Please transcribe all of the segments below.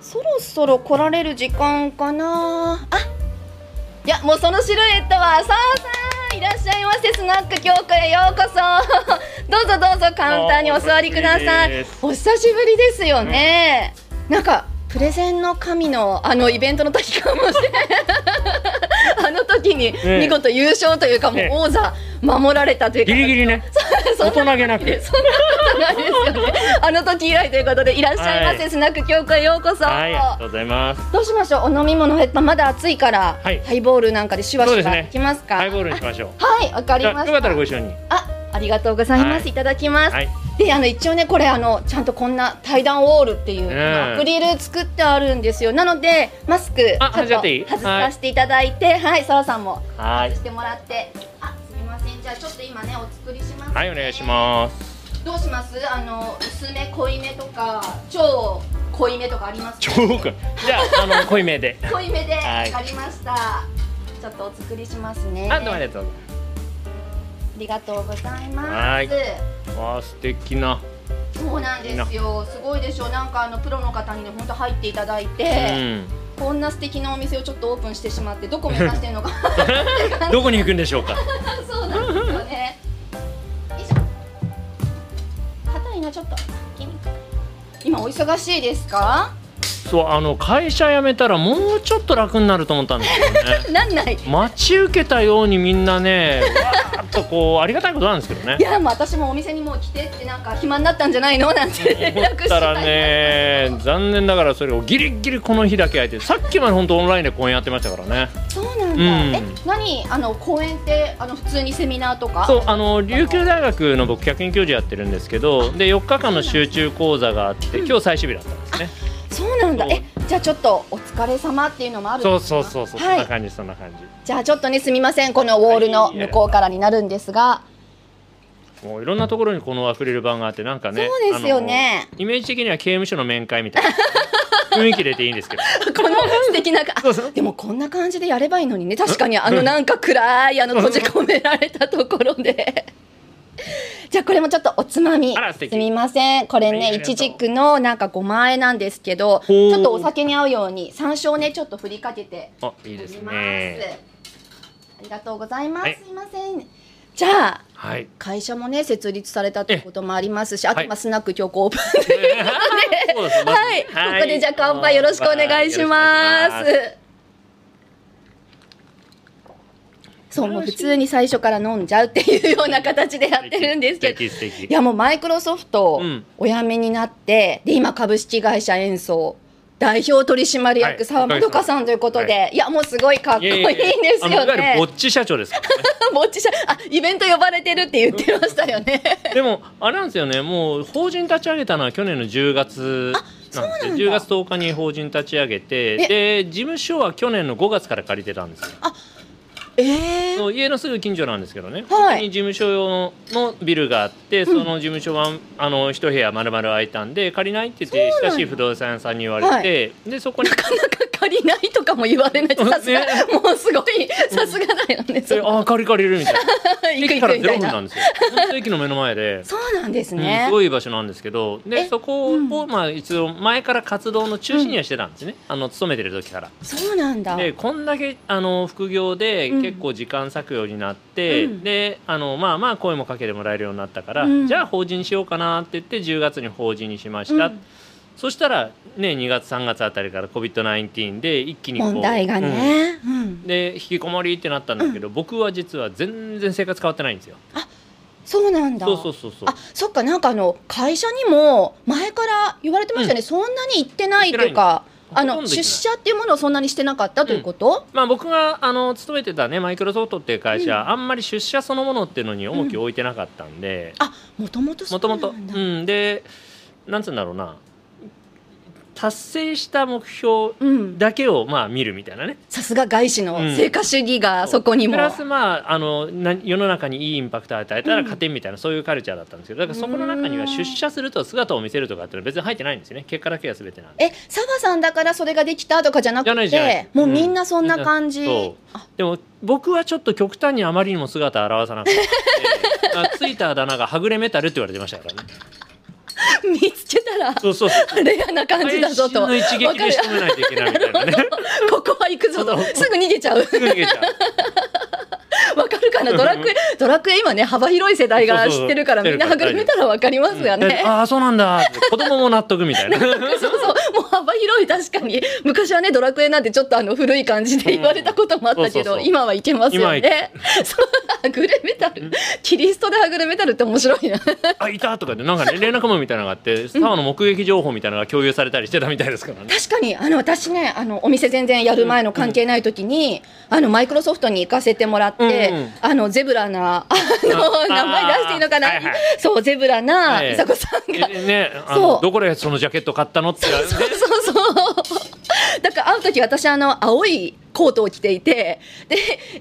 そろそろ来られる時間かな？あいやもうそのシルエットはさあさあいらっしゃいませスナック京子へようこそ。どうぞどうぞカウンターにお座りください。お久しぶりですよね、なんかプレゼンの神のあのイベントの時かもしれない。あの時に見事優勝というか、もう王座守られたというか、ギリギリね。大人げなくそんなことないですよね。あの時以来ということでいらっしゃいませ、はい。スナック京子へようこそ、はいありがとうございます。どうしましょう？お飲み物ままだ暑いから、はい。ハイボールなんかでしばしばそうですね。いきますか？ハイボールにしましょう。はいわかりじゃあよかったましたらご一緒に。あありがとうございます、はい。い、ただきます、はい。であの一応ねこれあのちゃんとこんな対談ウォールっていう、うん。アクリル作ってあるんですよ。なのでマスクあちょっと外させていただいてはい澤、さんもはい。外してもらって。あじゃあちょっと今ねお作りします、ね、はいお願いします。どうします？あの薄め濃いめとか超濃いめとかあります？超かじゃああの濃いめで。濃いめでわはい。かりました、ちょっとお作りしますね。あどうもありがとう。ありがとうございます。はい。わあ素敵なそうなんですよ。すごいでしょ。なんかあのプロの方にね本当入っていただいうて、ん。こんな素敵なお店をちょっとオープンしてしまってどこ目指してるのか どこに行くんでしょうか？そうなんですよね。硬いなちょっと。今お忙しいですか？そうあの会社辞めたらもうちょっと楽になると思ったんですよね。なんない。待ち受けたようにみんなねわーっとこうありがたいことなんですけどね。いやもう私もお店にもう来てってなんか暇になったんじゃないのなんて連思絡したっらね 残念ながらそれをギリギリこの日だけ空いてさっきまで本当オンラインで講演やってましたからね。そうなんだ、うん。え何？あの講演ってあの普通にセミナーとか？そうあの琉球大学の僕客員教授やってるんですけどで4日間の集中講座があって今日最終日だったんですねなんだ。えじゃあちょっとお疲れ様っていうのもあるそうんですかそうそうそう、はい。そんな感じそんな感じ。じゃあちょっとねすみません。このウォールの向こうからになるんですが、もういろんなところにこのアクリル板があってなんかねそうですよね。イメージ的には刑務所の面会みたいな。雰囲気出ていいんですけど。この素敵なでもこんな感じでやればいいのにね。確かにあのなんか暗いあの閉じ込められたところでじゃあこれもちょっとおつまみ。すみません。これねはいちじくのなんかごまあえなんですけどちょっとお酒に合うように山椒をねちょっと振りかけてあいいですね。ありがとうございます、はい。すいません。じゃあはい。会社もね設立されたということもありますしあとはい。まあスナック強行オープンというそうではい、ここでじゃあ乾杯よろしくお願いします。そう、もう普通に最初から飲んじゃうっていうような形でやってるんですけど。いやもうマイクロソフトうん。お辞めになって、で今株式会社演奏代表取締はい役澤まどかさんということで、、はい。やもうすごいかっこいいんですよね。ぼ。っち社長ですね。ぼっち社あイベント呼ばれてるって言ってましたよね。でもあれなんですよね。もう法人立ち上げたのは去年の10月なんですよ。10月10日に法人立ち上げてで事務所は去年の5月から借りてたんですよ。ええそう家のすぐ近所なんですけどね、はい。事務所用のビルがあってその事務所は、あの一部屋丸々空いたんで借りないって言って親しい不動産屋さんに言われて、でそこになかなか借りないとかも言われないさすが、ねもうすごいさすがだよね。でああ借り借りるみたいな駅から0。分なんですよ駅の目の前で。そうなんですうんねす。ごい場所なんですけどでそこを、まあ一応前から活動の中心にはしてたんですね、あの勤めてる時から。そうなんだ。でこんだけあの副業で結構時間割くようになって、うんであのまあまあ声もかけてもらえるようになったから、うんじゃあ法人にしようかなって言って10月に法人にしました、うんそしたらね2月3月あたりから COVID-19 で一気にこう問題がね。うん。うんで引きこもりってなったんだけど、僕は実は全然生活変わってないんですよ。そうなんだ。そうそうそうそう。あ、そっかなんかあの会社にも前から言われてましたね。そんなに行ってないというか、あの出社っていうものをそんなにしてなかったということ？まあ、僕があの勤めてたねマイクロソフトっていう会社、あんまり出社そのものっていうのに重きを置いてなかったんで。あ、もともとそもともとうなんだ。うん。でなんつうんだろうな達成した目標うん。だけをまあ見るみたいなね。さすが外資の成果主義がそこにも。プラスまああのな世の中にいいインパクトを与えたら勝てんみたいな、そういうカルチャーだったんですけど。だからそこの中には出社すると姿を見せるとかっていうのは別に入ってないんですよね。結果だけが全てなんでえ、澤さんだからそれができたとかじゃなくて、もうみんなそんな感じ。そう。あでも僕はちょっと極端にあまりにも姿を現さなくて。あついたあだ名がはぐれメタルって言われてましたからね見つけたらそうそう。レアな感じだぞと。一撃で仕留めないといけないみたいなね。ここは行くぞと。すぐ逃げちゃう。わかるかな？ドラクエドラクエ今ね幅広い世代が知ってるからみんなはぐれめたらわかりますよでね、ああそうなんだ。子供も納得みたいな。そうそう。もう幅広い確かに。昔はねドラクエなんてちょっとあの古い感じで言われたこともあったけど、今はいけますよね。そう。はぐれメタル。キリストではぐれメタルって面白いな。あいたとかでなんかね連絡網みたいなのがあって沢の目撃情報みたいなのが共有されたりしてたみたいですからね。確かに。あの私ねあのお店全然やる前の関係ない時に、あのマイクロソフトに行かせてもらって、うんうん。あのゼブラなあのあ名前出していいのかな、はいはい。そうゼブラなはい。伊佐子さんが、えねあそう。のどこでそのジャケット買ったのってそうそうだから会う時私あの青いコートを着ていてで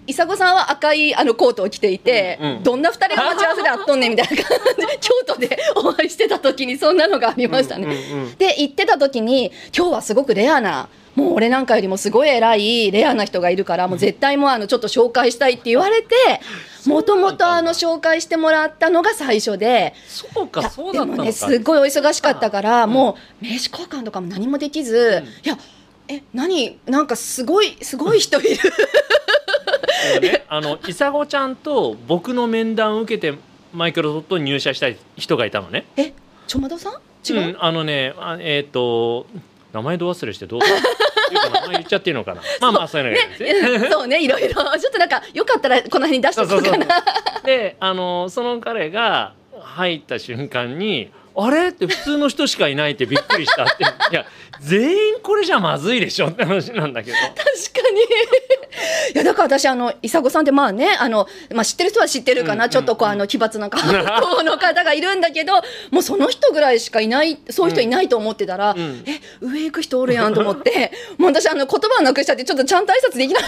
伊佐子さんは赤いあのコートを着ていて、うんうん。どんな二人が待ち合わせで会っとんねんみたいな感じで 京都でお会いしてた時にそんなのがありましたね。うんうんうん。で行ってた時に今日はすごくレアなもう俺なんかよりもすごい偉いレアな人がいるからもう絶対もうあのちょっと紹介したいって言われてもともとあの紹介してもらったのが最初で。そうかそうだったのか。でもねすごいお忙しかったから、もう名刺交換とかも何もできず、いやえ何？なんかすごいすごい人いる。ね。あのいさごちゃんと僕の面談を受けてマイクロソフトに入社したい人がいたのね。えちょまどさん？違う、うん、あのねあえっ、と名前ど忘れしてどう？言っちゃっていいのかな？まあまあそういうのがねうん そうね。いろいろ。ちょっとなんかよかったらこの辺に出しておこうかなであのその彼が入った瞬間に「あれ?」って普通の人しかいないってびっくりしたって。いや全員これじゃまずいでしょって話なんだけど。確かに。いやだから私あの伊佐子さんってまあねあの、まあ、知ってる人は知ってるかな、うんちょっとこうあの奇抜な格好の 方がいるんだけどもうその人ぐらいしかいないそういう人いないと思ってたら、うんえ上行く人おるやんと思ってもう私あの言葉をなくしちゃってちょっとちゃんと挨拶できない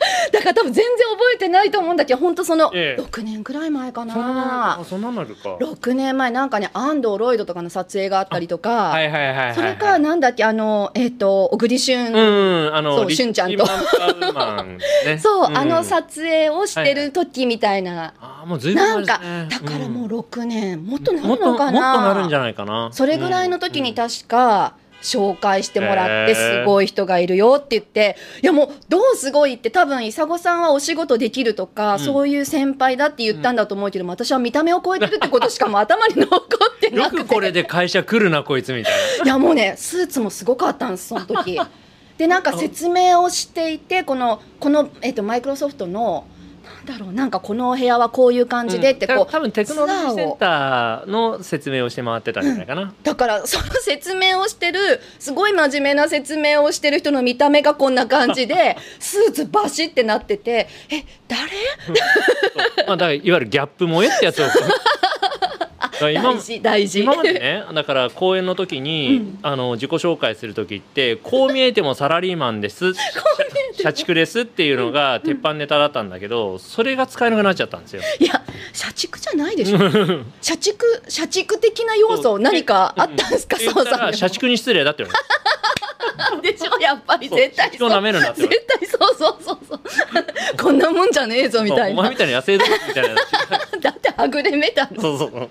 だから多分全然覚えてないと思うんだけど本当そのええ。6年ぐらい前かな。なあそんなのあるか。6年前なんかね安藤ロイドとかの撮影があったりとか、はいはいはいはいはいそれかなんだっけあのえっ、と小栗旬、うんうんあのそうリしゅんちゃんと。ね。そう、ん。あの撮影をしてる時みたいな、あーもうずいぶんなんか、だからもううん。6年、もっとなもっともっとるのかな。なるんじゃないかな。それぐらいの時にうん。確か紹介してもらってすごい人がいるよって言っていやもうどうすごいって多分伊佐子さんはお仕事できるとか、うん。そういう先輩だって言ったんだと思うけども私は見た目を超えてるってことしかもう頭に残ってなくて。よくこれで会社来るなこいつみたいいやもうねスーツもすごかったんですその時。でなんか説明をしていてこのこの、えっとマイクロソフトのだろうなんかこのお部屋はこういう感なじでってこう、うん多分テクノロジーセンターの説明をして回ってたんじゃないかな、だからその説明をしてるすごい真面目な説明をしてる人の見た目がこんな感じで スーツバシってなっててえ誰？まあ、だからいわゆるギャップ萌えってやつを今 大事大事。今までねだから講演の時に、うん。あの自己紹介する時ってこう見えてもサラリーマンです 社畜ですっていうのが鉄板ネタだったんだけどそれが使えなくなっちゃったんですよ。いや社畜じゃないでしょ。社畜社畜的な要素何かあったんですか？って言ったら澤さ社畜に失礼だって言われでしょ？やっぱり。絶対そう。人を舐めるなって言われ絶対そうそうそうそう。こんなもんじゃねえぞみたいな。お前みたいな野生動物みたいな。だってはぐれメタルそうそう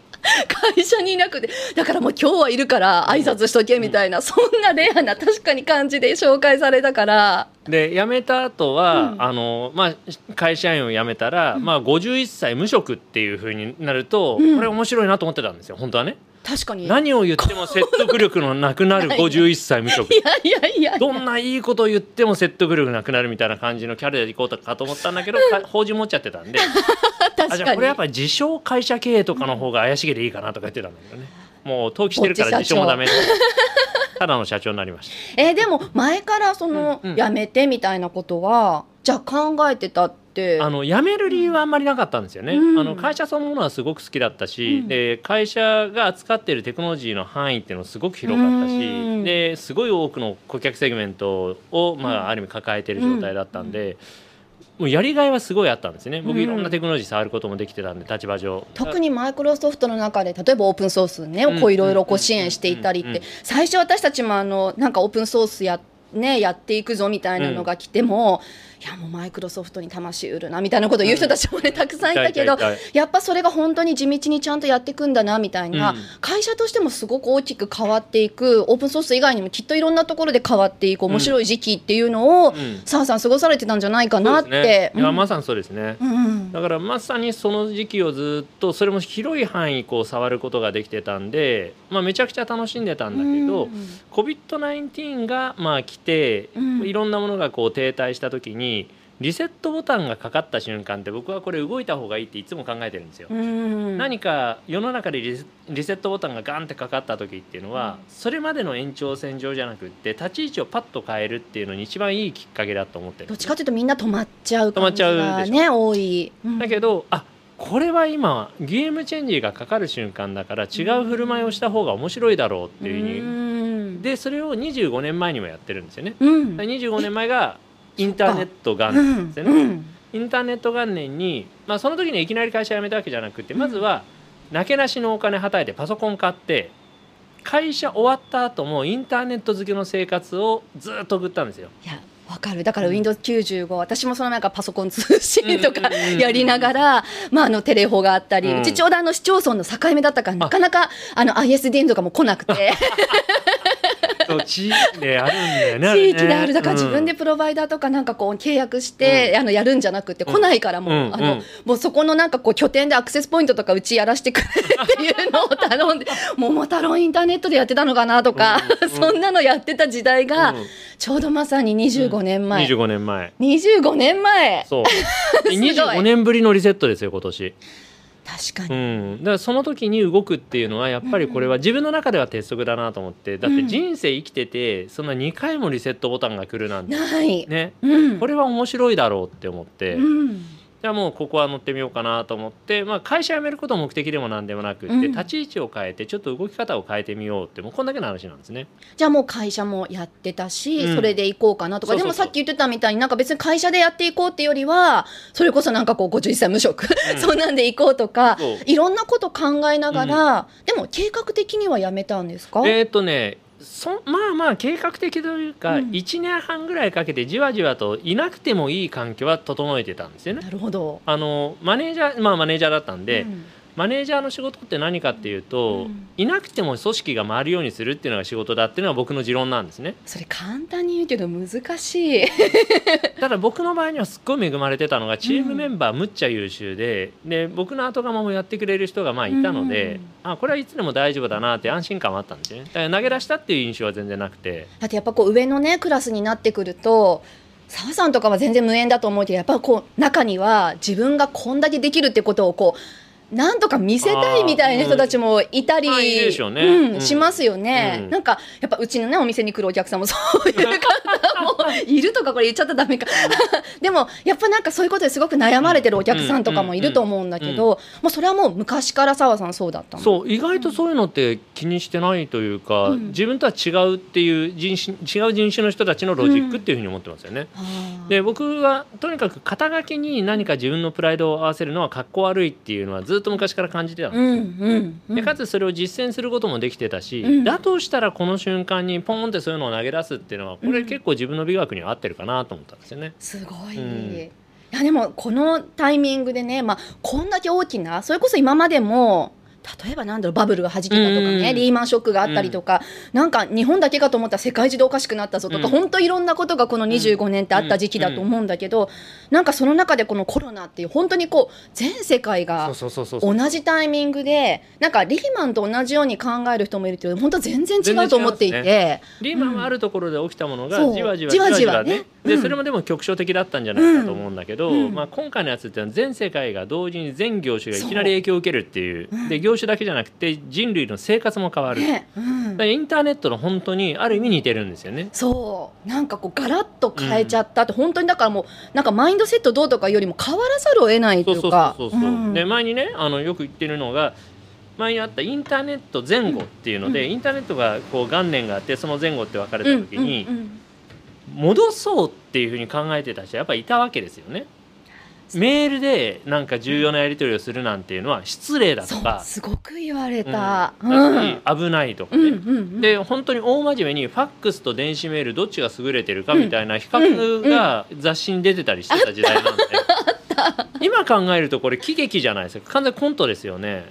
会社にいなくてだからもう今日はいるから挨拶しとけみたいな、そんなレアな確かに感じで紹介されたから。で辞めた後は、うん。あのまあ、会社員を辞めたら、まあ、51歳無職っていうふうになると、うん。これ面白いなと思ってたんですよ本当はね確かに。何を言っても説得力のなくなる51歳無職。いやいやいやどんないいことを言っても説得力なくなるみたいな感じのキャリアでいこうかと思ったんだけど か法人持っちゃってたんで。あ確かに。じゃあこれやっぱり自称会社経営とかの方が怪しげでいいかなとか言ってたんだけどね。もう登記してるから自称もダメ。ただの社長になりました。えーでも前からその、うんうん。やめてみたいなことはじゃあ考えてたって。あの辞める理由はあんまりなかったんですよね、うん。あの会社そのものはすごく好きだったし、うん。で会社が扱っているテクノロジーの範囲っていうのはすごく広かったし、うん。ですごい多くの顧客セグメントを、まあ、ある意味抱えている状態だったんで、もうやりがいはすごいあったんですね。僕うん。いろんなテクノロジー触ることもできてたんで立場上。特にマイクロソフトの中で例えばオープンソースねうん。こういろいろこう支援していったりっうん。て最初私たちもあのなんかオープンソースや,、ね、やっていくぞみたいなのが来ても、いやもうマイクロソフトに魂売るなみたいなことを言う人たちもね、たくさんいたけどやっぱそれが本当に地道にちゃんとやっていくんだなみたいな、うん。会社としてもすごく大きく変わっていくオープンソース以外にもきっといろんなところで変わっていく面白い時期っていうのをうん。澤、さん過ごされてたんじゃないかなって。ね。いやうん。まさにそうですね。だからまさにその時期をずっとそれも広い範囲こう触ることができてたんで、まあ、めちゃくちゃ楽しんでたんだけど、うん。COVID-19 がまあ来て、うん。いろんなものがこう停滞した時にリセットボタンがかかった瞬間って僕はこれ動いた方がいいっていつも考えてるんですよ。うん何か世の中でリセリセットボタンがガンってかかった時っていうのは、それまでの延長線上じゃなくって立ち位置をパッと変えるっていうのに一番いいきっかけだと思ってるどっちかというとみんな止まっちゃう感じ止まがっちゃうでしね多い、うん。だけどあこれは今ゲームチェンジがかかる瞬間だから違う振る舞いをした方が面白いだろうっていうふうに、うん。でそれを25年前にもやってるんですよね。うん。25年前がインターネット元うん年ですよね。うん。インターネット元年に、まあ、その時にはいきなり会社辞めたわけじゃなくてまずはなけなしのお金はたいてパソコン買って会社終わった後もインターネット付けの生活をずっと送ったんですよ。いやわかる。だから Windows95、私もそのなんかパソコン通信とかうんうんうんうん。やりながら、まあ、あのテレホがあったり、ううん。ちちょうどあの市町村の境目だったからなかなかあの ISDN とかも来なくて そう地域であるんだよね。地域であるだから自分でうんプロバイダーとかなんかこう契約して、あのやるんじゃなくて来ないからもう,、うんあのうんもうそこのなんかこう拠点でアクセスポイントとかうちやらせてくれっていうのを頼んで 桃太郎インターネットでやってたのかなとか、うんうん。そんなのやってた時代が、うん。ちょうどまさに25年前、25年前。25年前。そう。ごい。25年ぶりのリセットですよ今年。確かうに、ん。だからその時に動くっていうのはやっぱりこれは自分の中では鉄則だなと思って、だって人生生きててそんな2回もリセットボタンが来るなんて。ない、ね。うん、これは面白いだろうって思って、うんじゃあもうここは乗ってみようかなと思って、まあ、会社辞めることが目的でも何でもなくって、うん。立ち位置を変えてちょっと動き方を変えてみようってもうこんだけの話なんですね。じゃあもう会社もやってたし、うん。それで行こうかなとか。でもさっき言ってたみたいになんか別に会社でやっていこうっていうよりはそれこそなんかこう51歳無職、うん。そんなんで行こうとかいろんなこと考えながら、でも計画的にはやめたんですか、えーっとねそまあまあ計画的というか、うん1年半ぐらいかけてじわじわといなくてもいい環境は整えてたんですよね。なるほど。あのマネージャーまあマネージャーだったんで、うんマネージャーの仕事って何かっていうと、うんいなくても組織が回るようにするっていうのが仕事だっていうのが僕の持論なんですね。それ簡単に言うけど難しい。ただ僕の場合にはすっごい恵まれてたのがチームメンバーむっちゃ優秀で,、で僕の後釜もやってくれる人がまあいたので、あこれはいつでも大丈夫だなって安心感はあったんですよねだから投げ出したっていう印象は全然なくてだってやっぱこう上のねクラスになってくると澤さんとかは全然無縁だと思うけどやっぱこう中には自分がこんだけできるってことをこうなんとか見せたいみたいな人たちもいたり、ね。しますよね、うん。なんかやっぱうちのねお店に来るお客さんもそういう方もいるとかこれ言っちゃったらダメか。でもやっぱなんかそういうことですごく悩まれてるお客さんとかもいると思うんだけど、もうそれはもう昔から澤さんそうだったの。そう意外とそういうのって気にしてないというか、うん。自分とは違うっていう人種違う人種の人たちのロジックっていうふうに思ってますよね。で僕はとにかく肩書きに何か自分のプライドを合わせるのはかっこ悪いっていうのはずっと昔から感じてたんですよ。うんうんうん。でかつそれを実践することもできてたし、うん。だとしたらこの瞬間にポンってそういうのを投げ出すっていうのはこれ結構自分の美学には合ってるかなと思ったんですよね。すごい、うん。いやでもこのタイミングでね、まあ、こんだけ大きなそれこそ今までも例えばなんだろうバブルが弾けたとかね、うんリーマンショックがあったりとか、なんか日本だけかと思ったら世界中でおかしくなったぞとか、うん。本当いろんなことがこの25年ってあった時期だと思うんだけど、なんかその中でこのコロナっていう本当にこう全世界が同じタイミングでなんかリーマンと同じように考える人もいるけど本当全然違うと思ってい全て。リーマンはあるところで起きたものがじわじわじわじわね。ねうんでそれもでも局所的だったんじゃないかと思うん。だけど、うんまあ、今回のやつっていうのは全世界が同時に全業種がいきなり影響を受けるっていう業種だけじゃなくて人類の生活も変わる、ねうん。インターネットの本当にある意味似てるんですよね。そう。なんかこうガラッと変えちゃったって、本当にだからもうなんかマインドセットどうとかよりも変わらざるを得ないとそそういううかそうそうそう、うん。で前にねあのよく言ってるのが前にあったインターネット前後っていうので、うん。インターネットがこう元年があってその前後って分かれた時に、うんうんうん戻そうっていうふうに考えてた人はやっぱりいたわけですよね。メールでなんか重要なやり取りをするなんていうのは失礼だとか、すごく言われた、うん。危ないとかうんね、うんうん。で本当に大真面目にファックスと電子メールどっちが優れてるかみたいな比較が雑誌に出てたりしてた時代なんで、今考えるとこれ喜劇じゃないですか。完全にコントですよね。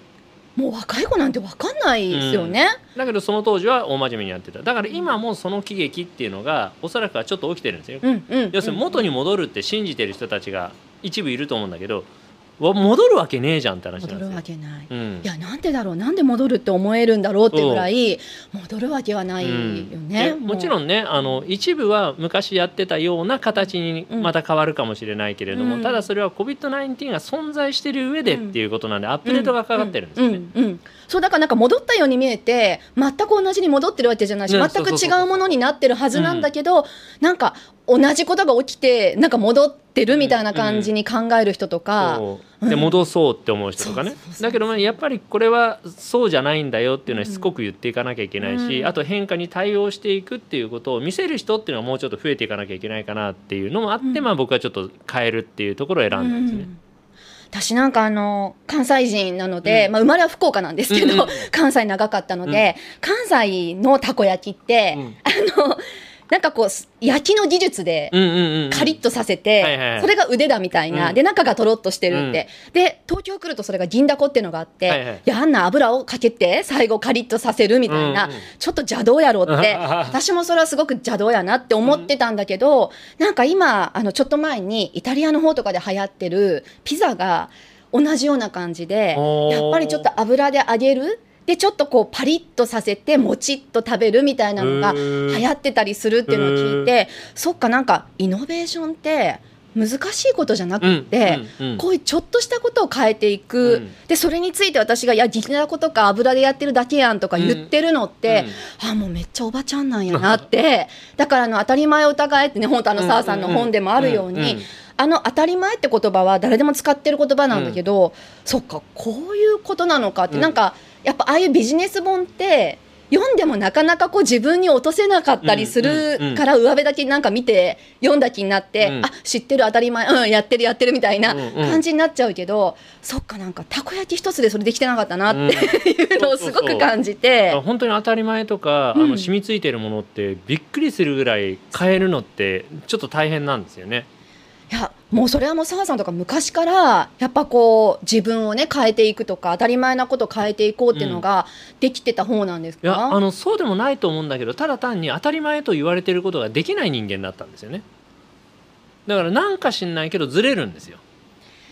もう若い子なんてわかんないですよね、だけどその当時は大真面目にやってた。だから今もその喜劇っていうのがおそらくはちょっと起きてるんですよ、うんうん。要するに元に戻るって信じてる人たちが一部いると思うんだけどわ戻るわけねえじゃんって話なん戻るわ。けない、うん。いやなんでだろうなんで戻るって思えるんだろうってぐらい戻るわけはないよね、でもちろんんねあの一部は昔やってたような形にまた変わるかもしれないけれども、うん。ただそれは COVID-19 が存在している上でっていうことなんで、アップデートがかかってるんですよね。そうだからなんか戻ったように見えて全く同じに戻ってるわけじゃないしね全く違うものになってるはずなんだけどなんか同じことが起きてなんか戻ってるみたいな感じに考える人とか、そう。ん。戻そうって思う人とかね、だけどまあやっぱりこれはそうじゃないんだよっていうのはしつこく言っていかなきゃいけないし、うん。あと変化に対応していくっていうことを見せる人っていうのはもうちょっと増えていかなきゃいけないかなっていうのもあって、うん。まあ僕はちょっと変えるっていうところを選んだんですね。うん私なんかあの関西人なので、うん。まあ、生まれは福岡なんですけど、うんうん関西長かったので、関西のたこ焼きって、うん。あのなんかこう焼きの技術でカリッとさせて、それが腕だみたいな、うん。で中がとろっとしてるって、で東京来るとそれが銀だこっていうのがあって、はいはい。やあんな油をかけて最後カリッとさせるみたいな、ちょっと邪道やろって。私もそれはすごく邪道やなって思ってたんだけど、なんか今あのちょっと前にイタリアの方とかで流行ってるピザが同じような感じでやっぱりちょっと油で揚げるでちょっとこうパリッとさせてもちっと食べるみたいなのが流行ってたりするっていうのを聞いてそっかなんかイノベーションって難しいことじゃなくって、うんうんうん。こういうちょっとしたことを変えていく、うん。でそれについて私が「いや銀だことか油でやってるだけやん」とか言ってるのって、あもうめっちゃおばちゃんなんやなって。だからあの当たり前を疑えってね本当あの澤さんの本でもあるように、うんうんうんあの当たり前って言葉は誰でも使ってる言葉なんだけど、そっかこういうことなのかって、うん。なんかやっぱああいうビジネス本って読んでもなかなかこう自分に落とせなかったりすうんうんうん。るから上辺だけなんか見て読んだ気になって、うん。あ知ってる当たり前うんやってるやってるみたいなうんうん。感じになっちゃうけど、そっかなんかたこ焼き一つでそれできてなかったなっていうのをすごく感じて。あ本当に当たり前とか、うん。あの染みついてるものってびっくりするぐらい変えるのってちょっと大変なんですよね。いやもうそれはもう澤さんとか昔からやっぱこう自分をね変えていくとか当たり前なことを変えていこうっていうのができてた方なんですか、いやあのそうでもないと思うんだけどただ単に当たり前と言われてることができない人間だったんですよね。だからなんか知んないけどずれるんですよ。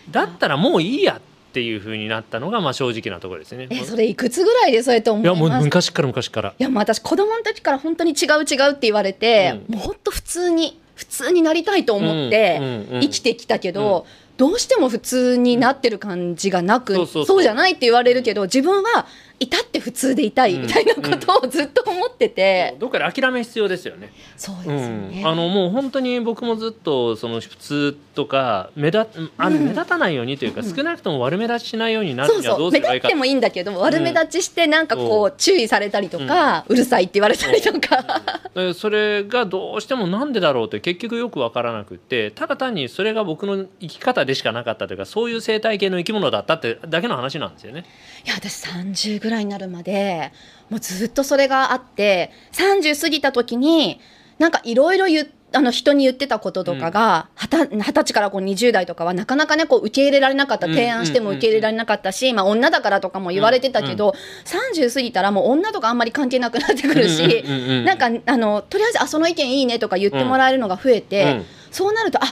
だったらもういいやっていう風になったのがまあ正直なところですね。えそれいくつぐらいでそうやって思いやもう昔から昔から。いやもう私子供の時から本当に違う違うって言われて、うんもう本当普通に普通になりたいと思って生きてきたけど、どうしても普通になってる感じがなく、そうじゃないって言われるけど自分はいたって普通でいたいみたいなことをずっと思ってて、どっかで諦め必要ですよね。そううですよね。ん、あのもう本当に僕もずっとその普通とか目立あうん。目立たないようにというか、うん。少なくとも悪目立ちしないようになるにはどうすればいいか。立ってもいいんだけど悪目立ちしてなんかこう注意されたりとか、うるさいって言われたりとか、でそれがどうしてもなんでだろうって結局よく分からなくってただ単にそれが僕の生き方でしかなかったというかそういう生態系の生き物だったってだけの話なんですよね。いや私30ぐらいになるまでもうずっとそれがあって30過ぎた時になんかいろいろ言っあの人に言ってたこととかが二十歳からこう20代とかはなかなかねこう受け入れられなかった。うん提案しても受け入れられなかったし、まあ、女だからとかも言われてたけど、30過ぎたらもう女とかあんまり関係なくなってくるし、うんうんうんうんなんかあのとりあえずあその意見いいねとか言ってもらえるのが増えて、うん。そうなるとあ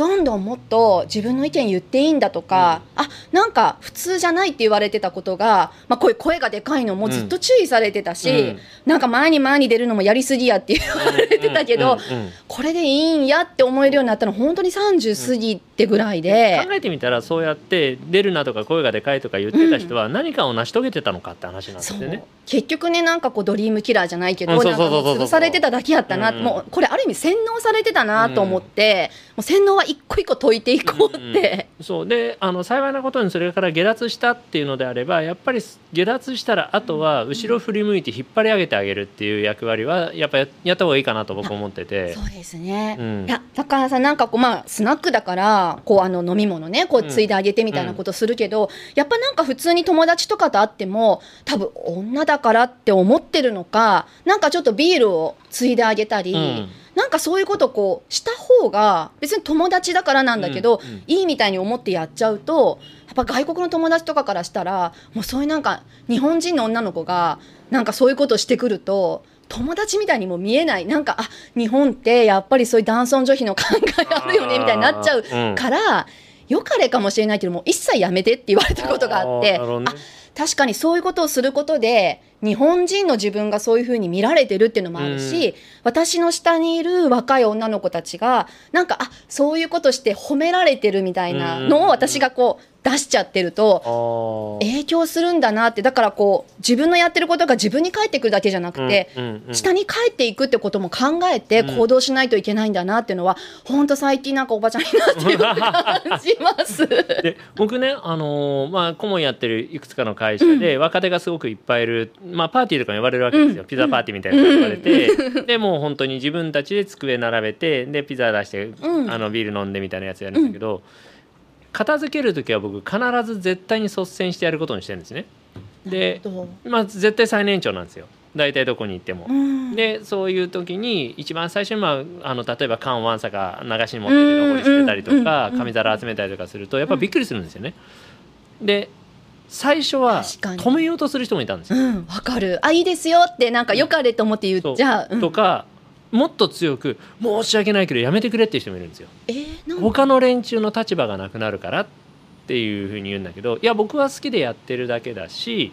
どんどんもっと自分の意見言っていいんだとか、あなんか普通じゃないって言われてたことが、まあ、こういう声がでかいのもずっと注意されてたし、うん。なんか前に前に出るのもやりすぎやって言われてたけど、うんうんうんこれでいいんやって思えるようになったの本当に30過ぎてぐらいで、考えてみたらそうやって出るなとか声がでかいとか言ってた人は何かを成し遂げてたのかって話なんですよね。結局ねなんかこうドリームキラーじゃないけど潰されてただけやったな、うん。もうこれある意味洗脳されてたなと思って、もう洗脳は一個一個解いていこうって、そう。であの幸いなことにそれから下脱したっていうのであればやっぱり下脱したらあとは後ろ振り向いて引っ張り上げてあげるっていう役割はやっぱややった方がいいかなと僕思ってて。そうですね、うん。いやだからさなんかこうまあスナックだからこうあの飲み物ねこうついであげてみたいなことするけど、やっぱなんか普通に友達とかと会っても多分女だからって思ってるのかなんかちょっとビールをついであげたり、うん。なんかそういうことをこうした方が別に友達だからなんだけど、うんうん。いいみたいに思ってやっちゃうとやっぱ外国の友達とかからしたらもうそういうなんか日本人の女の子がなんかそういうことしてくると友達みたいにも見えない。なんかあ日本ってやっぱりそういう男尊女卑の考えあるよねみたいになっちゃううんから、よかれかもしれないけどもう一切やめてって言われたことがあってあ確かにそういうことをすることで日本人の自分がそういうふうに見られてるっていうのもあるし、私の下にいる若い女の子たちがなんかあそういうことして褒められてるみたいなのを私がこう出しちゃってると影響するんだなってだからこう自分のやってることが自分に返ってくるだけじゃなくて、うんうんうん。下に帰っていくってことも考えて行動しないといけないんだなっていうのは、ほんと最近なんかおばちゃんになってる感じます。で僕ね、あのーまあ、顧問やってるいくつかの会社で、若手がすごくいっぱいいる、まあ、パーティーとかも呼ばれるわけですよ、うん。ピザパーティーみたいなのが呼ばれて、でもう本当に自分たちで机並べてでピザ出して、うん。あのビール飲んでみたいなやつやるんだけど、片付ける時は僕必ず絶対に率先してやることにしてるんですね。で、まあ、絶対最年長なんですよ大体どこに行っても。うんでそういう時に一番最初に、まあ、あの例えば缶ワンサか流しに持ってて残り捨てたりとか紙皿集めたりとかするとやっぱびっくりするんですよね。で最初は止めようとする人もいたんですよ。うん、わかる。あ、いいですよって、なんか良かれと思って言っちゃう。うんとかもっと強く申し訳ないけどやめてくれっていう人もいるんですよ。えー、他の連中の立場がなくなるからっていうふうに言うんだけどいや僕は好きでやってるだけだし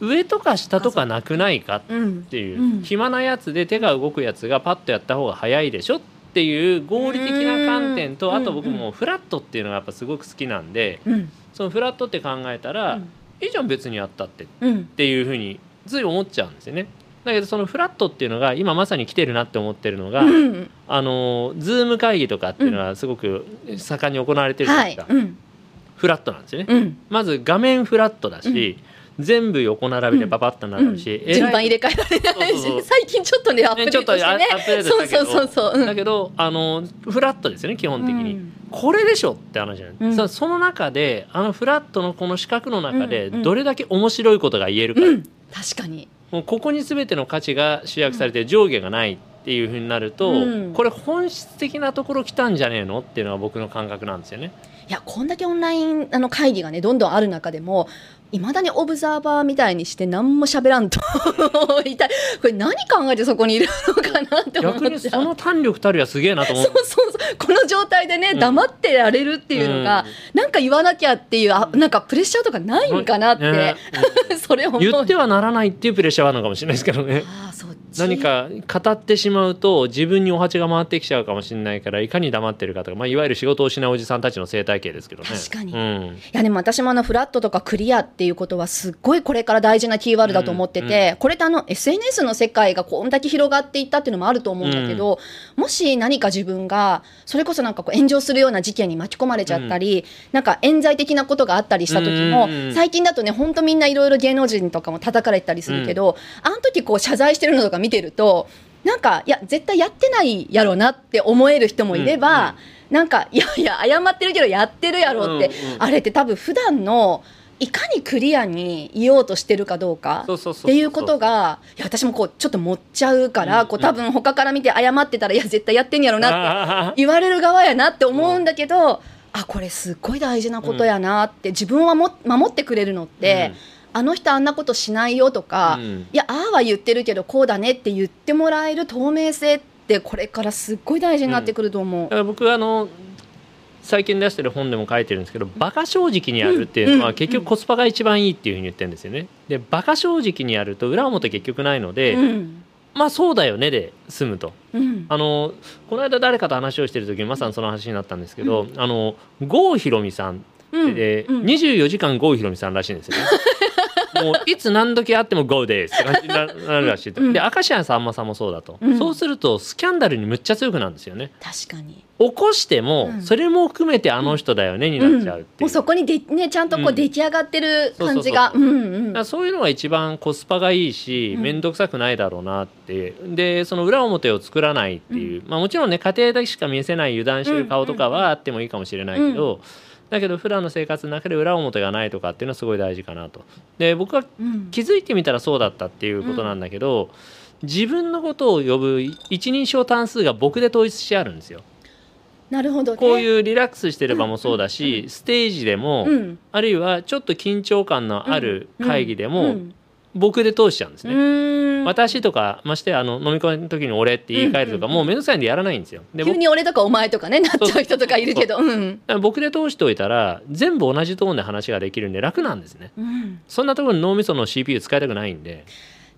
上とか下とかなくないかうんっ。ていう、うん暇なやつで手が動くやつがパッとやった方が早いでしょっていう合理的な観点とうんあと僕もフラットっていうのがやっぱすごく好きなんでうん。そのフラットって考えたら、うんいいじゃん別にやったってっうん。ていうふうについ思っちゃうんですよね。だけどそのフラットっていうのが今まさに来てるなって思ってるのが、うん。あの Zoom会議とかっていうのはすごく盛んに行われてるじゃなですか、。はいいうん。フラットなんですよね。うん。まず画面フラットだし、全部横並びでパパッと並ぶし、うん順番入れ替えられないし、最近ちょっとね、アップデートしてね。そうそうそうそう。うんだけどあのフラットですよね基本的に、うんこれでしょって話じゃない、うんさその中であのフラットのこの四角の中でうんうんどれだけ面白いことが言えるか、うん。確かに。もうここに全ての価値が集約されて上下がないっていうふうになると、うんこれ本質的なところ来たんじゃねえのっていうのが僕の感覚なんですよね。いや、こんだけオンラインあの会議がね、どんどんある中でも、いまだにオブザーバーみたいにして何も喋らんと いたい。これ何考えてそこにいるのかなって思っ。逆にその胆力たるやすげえなと思う。そうそうそう。この状態でね、うん。黙ってられるっていうのが、なんか言わなきゃっていうあなんかプレッシャーとかないんかなって、ね。それ思う。言ってはならないっていうプレッシャーはあるのかもしれないですけどね。ああそっち何か語ってしまうと自分にお鉢が回ってきちゃうかもしれないからいかに黙ってるかとか、まあ、いわゆる仕事をしないおじさんたちの生態系ですけどね。確かに。うん、いやでも私もあのフラットとかクリアっていうことはすっごいこれから大事なキーワードだと思ってて、うん。これってあの SNS の世界がこんだけ広がっていったっていうのもあると思うんだけど、もし何か自分がそれこそなんかこう炎上するような事件に巻き込まれちゃったり、なんか冤罪的なことがあったりした時も、うん。最近だとねほんとみんないろいろ芸能人とかも叩かれたりするけど、あの時こう謝罪してるのとか見てるとなんかいや絶対やってないやろなって思える人もいれば、なんかいやいや謝ってるけどやってるやろって、うんうん。あれって多分普段のいかにクリアに言おうとしてるかどうかっていうことがいや私もこうちょっと持っちゃうから、うんこう多分他から見て謝ってたらいや絶対やってんやろなって言われる側やなって思うんだけど、あこれすっごい大事なことやなって自分はも守ってくれるのって、あの人あんなことしないよとか、うん。いやああは言ってるけどこうだねって言ってもらえる透明性ってこれからすっごい大事になってくると思う。だから僕あの最近出してる本でも書いてるんですけど馬鹿正直にやるっていうのはうん。うん。結局コスパが一番いいっていうふうに言ってるんですよね。で馬鹿正直にやると裏表結局ないので、うん。まあそうだよねで済むと。うん。あのこの間誰かと話をしてる時にまさにその話になったんですけど、あの郷ひろみさんうん。で、うん。24時間郷ひろみさんらしいんですよね。もういつ何時あっても GO ですって感じにななるらしいと、うん。で明石家さんまさんもそうだと、うん。そうするとスキャンダルにむっちゃ強くなるんですよね。確かに。起こしても、うん。それも含めてあの人だよねになっちゃうもうそこにで、ね、ちゃんとこううん。出来上がってる感じが。そううんうん。だからそういうのが一番コスパがいいしうん。面倒くさくないだろうなってでその裏表を作らないっていう、まあ、もちろんね家庭でしか見せない油断してる顔とかはあってもいいかもしれないけど、だけど普段の生活の中で裏表がないとかっていうのはすごい大事かなと。で僕はうん。気づいてみたらそうだったっていうことなんだけど、自分のことを呼ぶ一人称単数が僕で統一してあるんですよ。なるほどね。こういうリラックスしてる場もそうだし、ステージでも、うん。あるいはちょっと緊張感のある会議でも、うん僕で通しちゃうんですうね。ん私とかましてやあの飲み会の時に俺って言い換えるとか、うんもうめんどくさいんでやらないんですよ。で僕急に俺とかお前とかねなっちゃう人とかいるけど僕で通しておいたら全部同じトーンで話ができるんで楽なんですね。うんそんなところに脳みその CPU 使いたくないんで。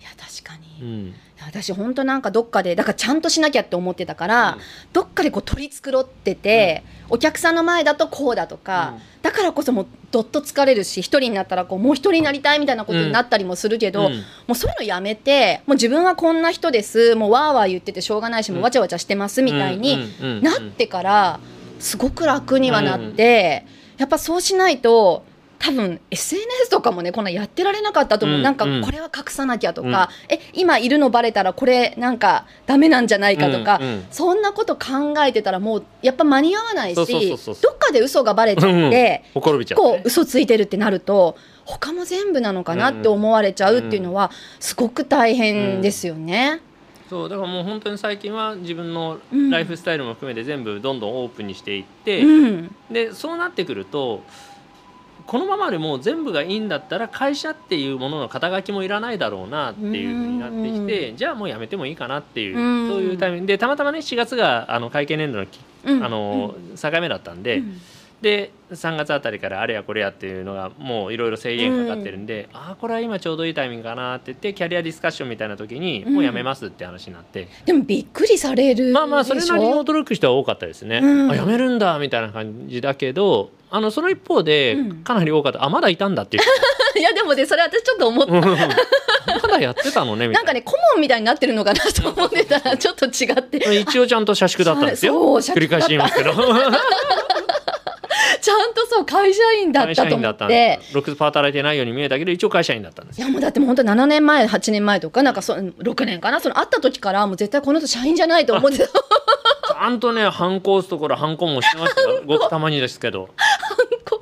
いや確かに、いうんや私本当なんかどっかでだからちゃんとしなきゃって思ってたから、うん。どっかでこう取り繕ってて、お客さんの前だとこうだとか、うん。だからこそもうどっと疲れるし一人になったらこうもう一人になりたいみたいなことになったりもするけど、うん。もうそういうのやめてもう自分はこんな人ですもうわーわー言っててしょうがないし、もうわちゃわちゃしてますみたいにうんうんうんなってからすごく楽にはなって、やっぱそうしないと多分 SNS とかもねこんなやってられなかったと思う、うんなんかうん。これは隠さなきゃとか、え今いるのバレたらこれなんかダメなんじゃないかとか、うんうん。そんなこと考えてたらもうやっぱ間に合わないしどっかで嘘がバレちゃって、ほころびちゃう、こう嘘ついてるってなると他も全部なのかなって思われちゃうっていうのはすごく大変ですよね。そうだからもう本当に最近は自分のうん。ライフスタイルも含めて全部どんどんオープンにしていって、うん。でそうなってくるとこのままでもう全部がいいんだったら会社っていうものの肩書きもいらないだろうなっていうふうになってきてじゃあもうやめてもいいかなっていううん。そういうタイミングでたまたまね4月があの会計年度のあの境目だったんで、うんで3月あたりからあれやこれやっていうのがもういろいろ制限かかってるんで、ああこれは今ちょうどいいタイミングかなって言ってキャリアディスカッションみたいな時にうん。もうやめますって話になって、でもびっくりされるまあまあそれなりに驚く人は多かったですね、うん。あやめるんだみたいな感じだけどあのその一方でうん。かなり多かった、あまだいたんだっていう いやでもねそれ私ちょっと思った。うん。まだやってたのねみたな。ないんかね顧問みたいになってるのかなと思ってたらちょっと違って。一応ちゃんと社畜だったんですよ。繰り返し言いますけど ちゃんとそう会社員だっ会たと思って。ですろく働いてないように見えたけど一応会社員だったんですよ。いやもうだってもう本当7年前8年前とかなんかそ6年かなその会った時からもう絶対この人社員じゃないと思ってた。ちゃんとねハンコ押すところハンコもしてましたよ。ごくたまにですけど。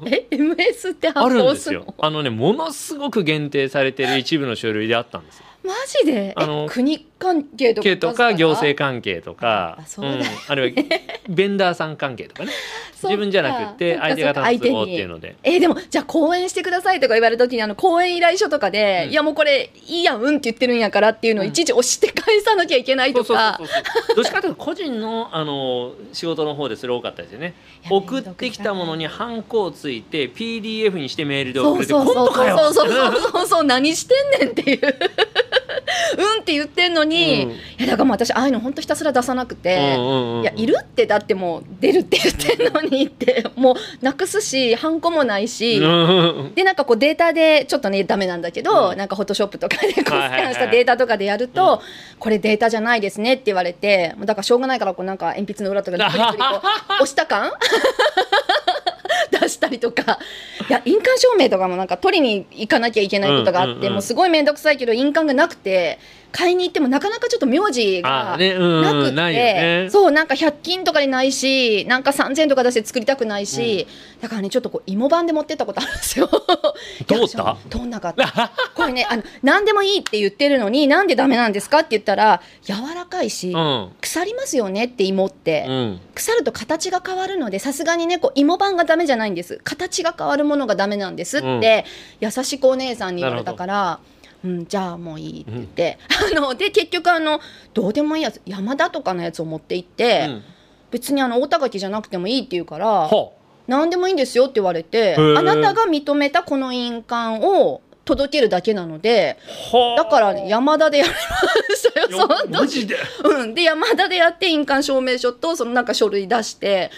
え？MS ってあ発るんですよ。行するのあのねものすごく限定されてる一部の書類であったんですよ。マジで？あのえ国？関係とか系とか行政関係とかあそうだ。よねあるいはベンダーさん関係とかね。自分じゃなくって相手方の都合っていうそのでえーでもじゃあ講演してくださいとか言われた時にあの講演依頼書とかで、うん。いやもうこれいいやんうんって言ってるんやからっていうのをいちいち押して返さなきゃいけないとか。どっちかというと個人のあの仕事の方でそれ多かったですよね送ってきたものにハンコをついて PDF にしてメールで送れてそうそうそうそうそうそう。そう何してんねんっていう うんって言ってんのに、うん。いやだからもう私ああいうの本当ひたすら出さなくて、うんうんうんいやいるってだってもう出るって言ってんのにって もうなくすしハンコもないし、うんでなんかこうデータでちょっとねダメなんだけど、うん。なんかフォトショップとかでこうスキはいはいはいャンしたデータとかでやると、これデータじゃないですねって言われてもうだからしょうがないからこうなんか鉛筆の裏とかでクリクリこう 押した感？出したりとかいや印鑑証明とかもなんか取りに行かなきゃいけないことがあって、うんうんうんもうすごい面倒くさいけど印鑑がなくて買いに行ってもなかなかちょっと名字がなくて、うんねそうなんか100均とかにないしなんか3000とか出して作りたくないし、だからねちょっとこう芋版で持ってったことあるんですよ。通った？通んなかった。これねあの何でもいいって言ってるのになんでダメなんですかって言ったら柔らかいし、うん。腐りますよねって芋って、うん。腐ると形が変わるのでさすがにねこう芋版がダメじゃないんです。形が変わるものがダメなんですって、優しくお姉さんに言われたから。うん、じゃあもういいって言って、あので結局あのどうでもいいやつ山田とかのやつを持って行って、うん。別にあの大高木じゃなくてもいいって言うからほ何でもいいんですよって言われてー。あなたが認めたこの印鑑を届けるだけなのでだからね山田でやりましたよその時。マジで？うん、で山田でやって印鑑証明書とそのなんか書類出して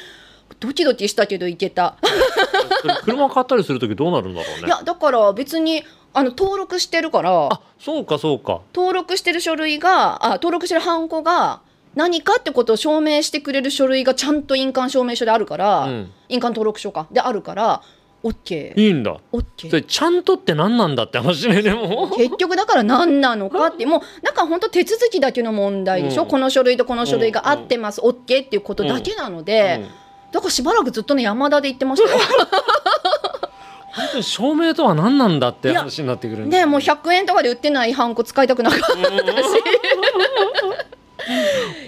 ドキドキしたけどいけた。車買ったりする時どうなるんだろうね。いやだから別にあの登録してるから。あそうかそうか。登録してる書類があ登録してるハンコが何かってことを証明してくれる書類がちゃんと印鑑証明書であるから、うん。印鑑登録書か。であるから OK いいんだ。OK それちゃんとって何なんだって話ねでも。結局だから何なのかって。もうだから本当手続きだけの問題でしょ、うん。この書類とこの書類が合ってます、OK っていうことだけなので、だからしばらくずっとね山田で行ってましたよ。本当に証明とは何なんだって話になってくるんだでもう100円とかで売ってないハンコ使いたくなかったし。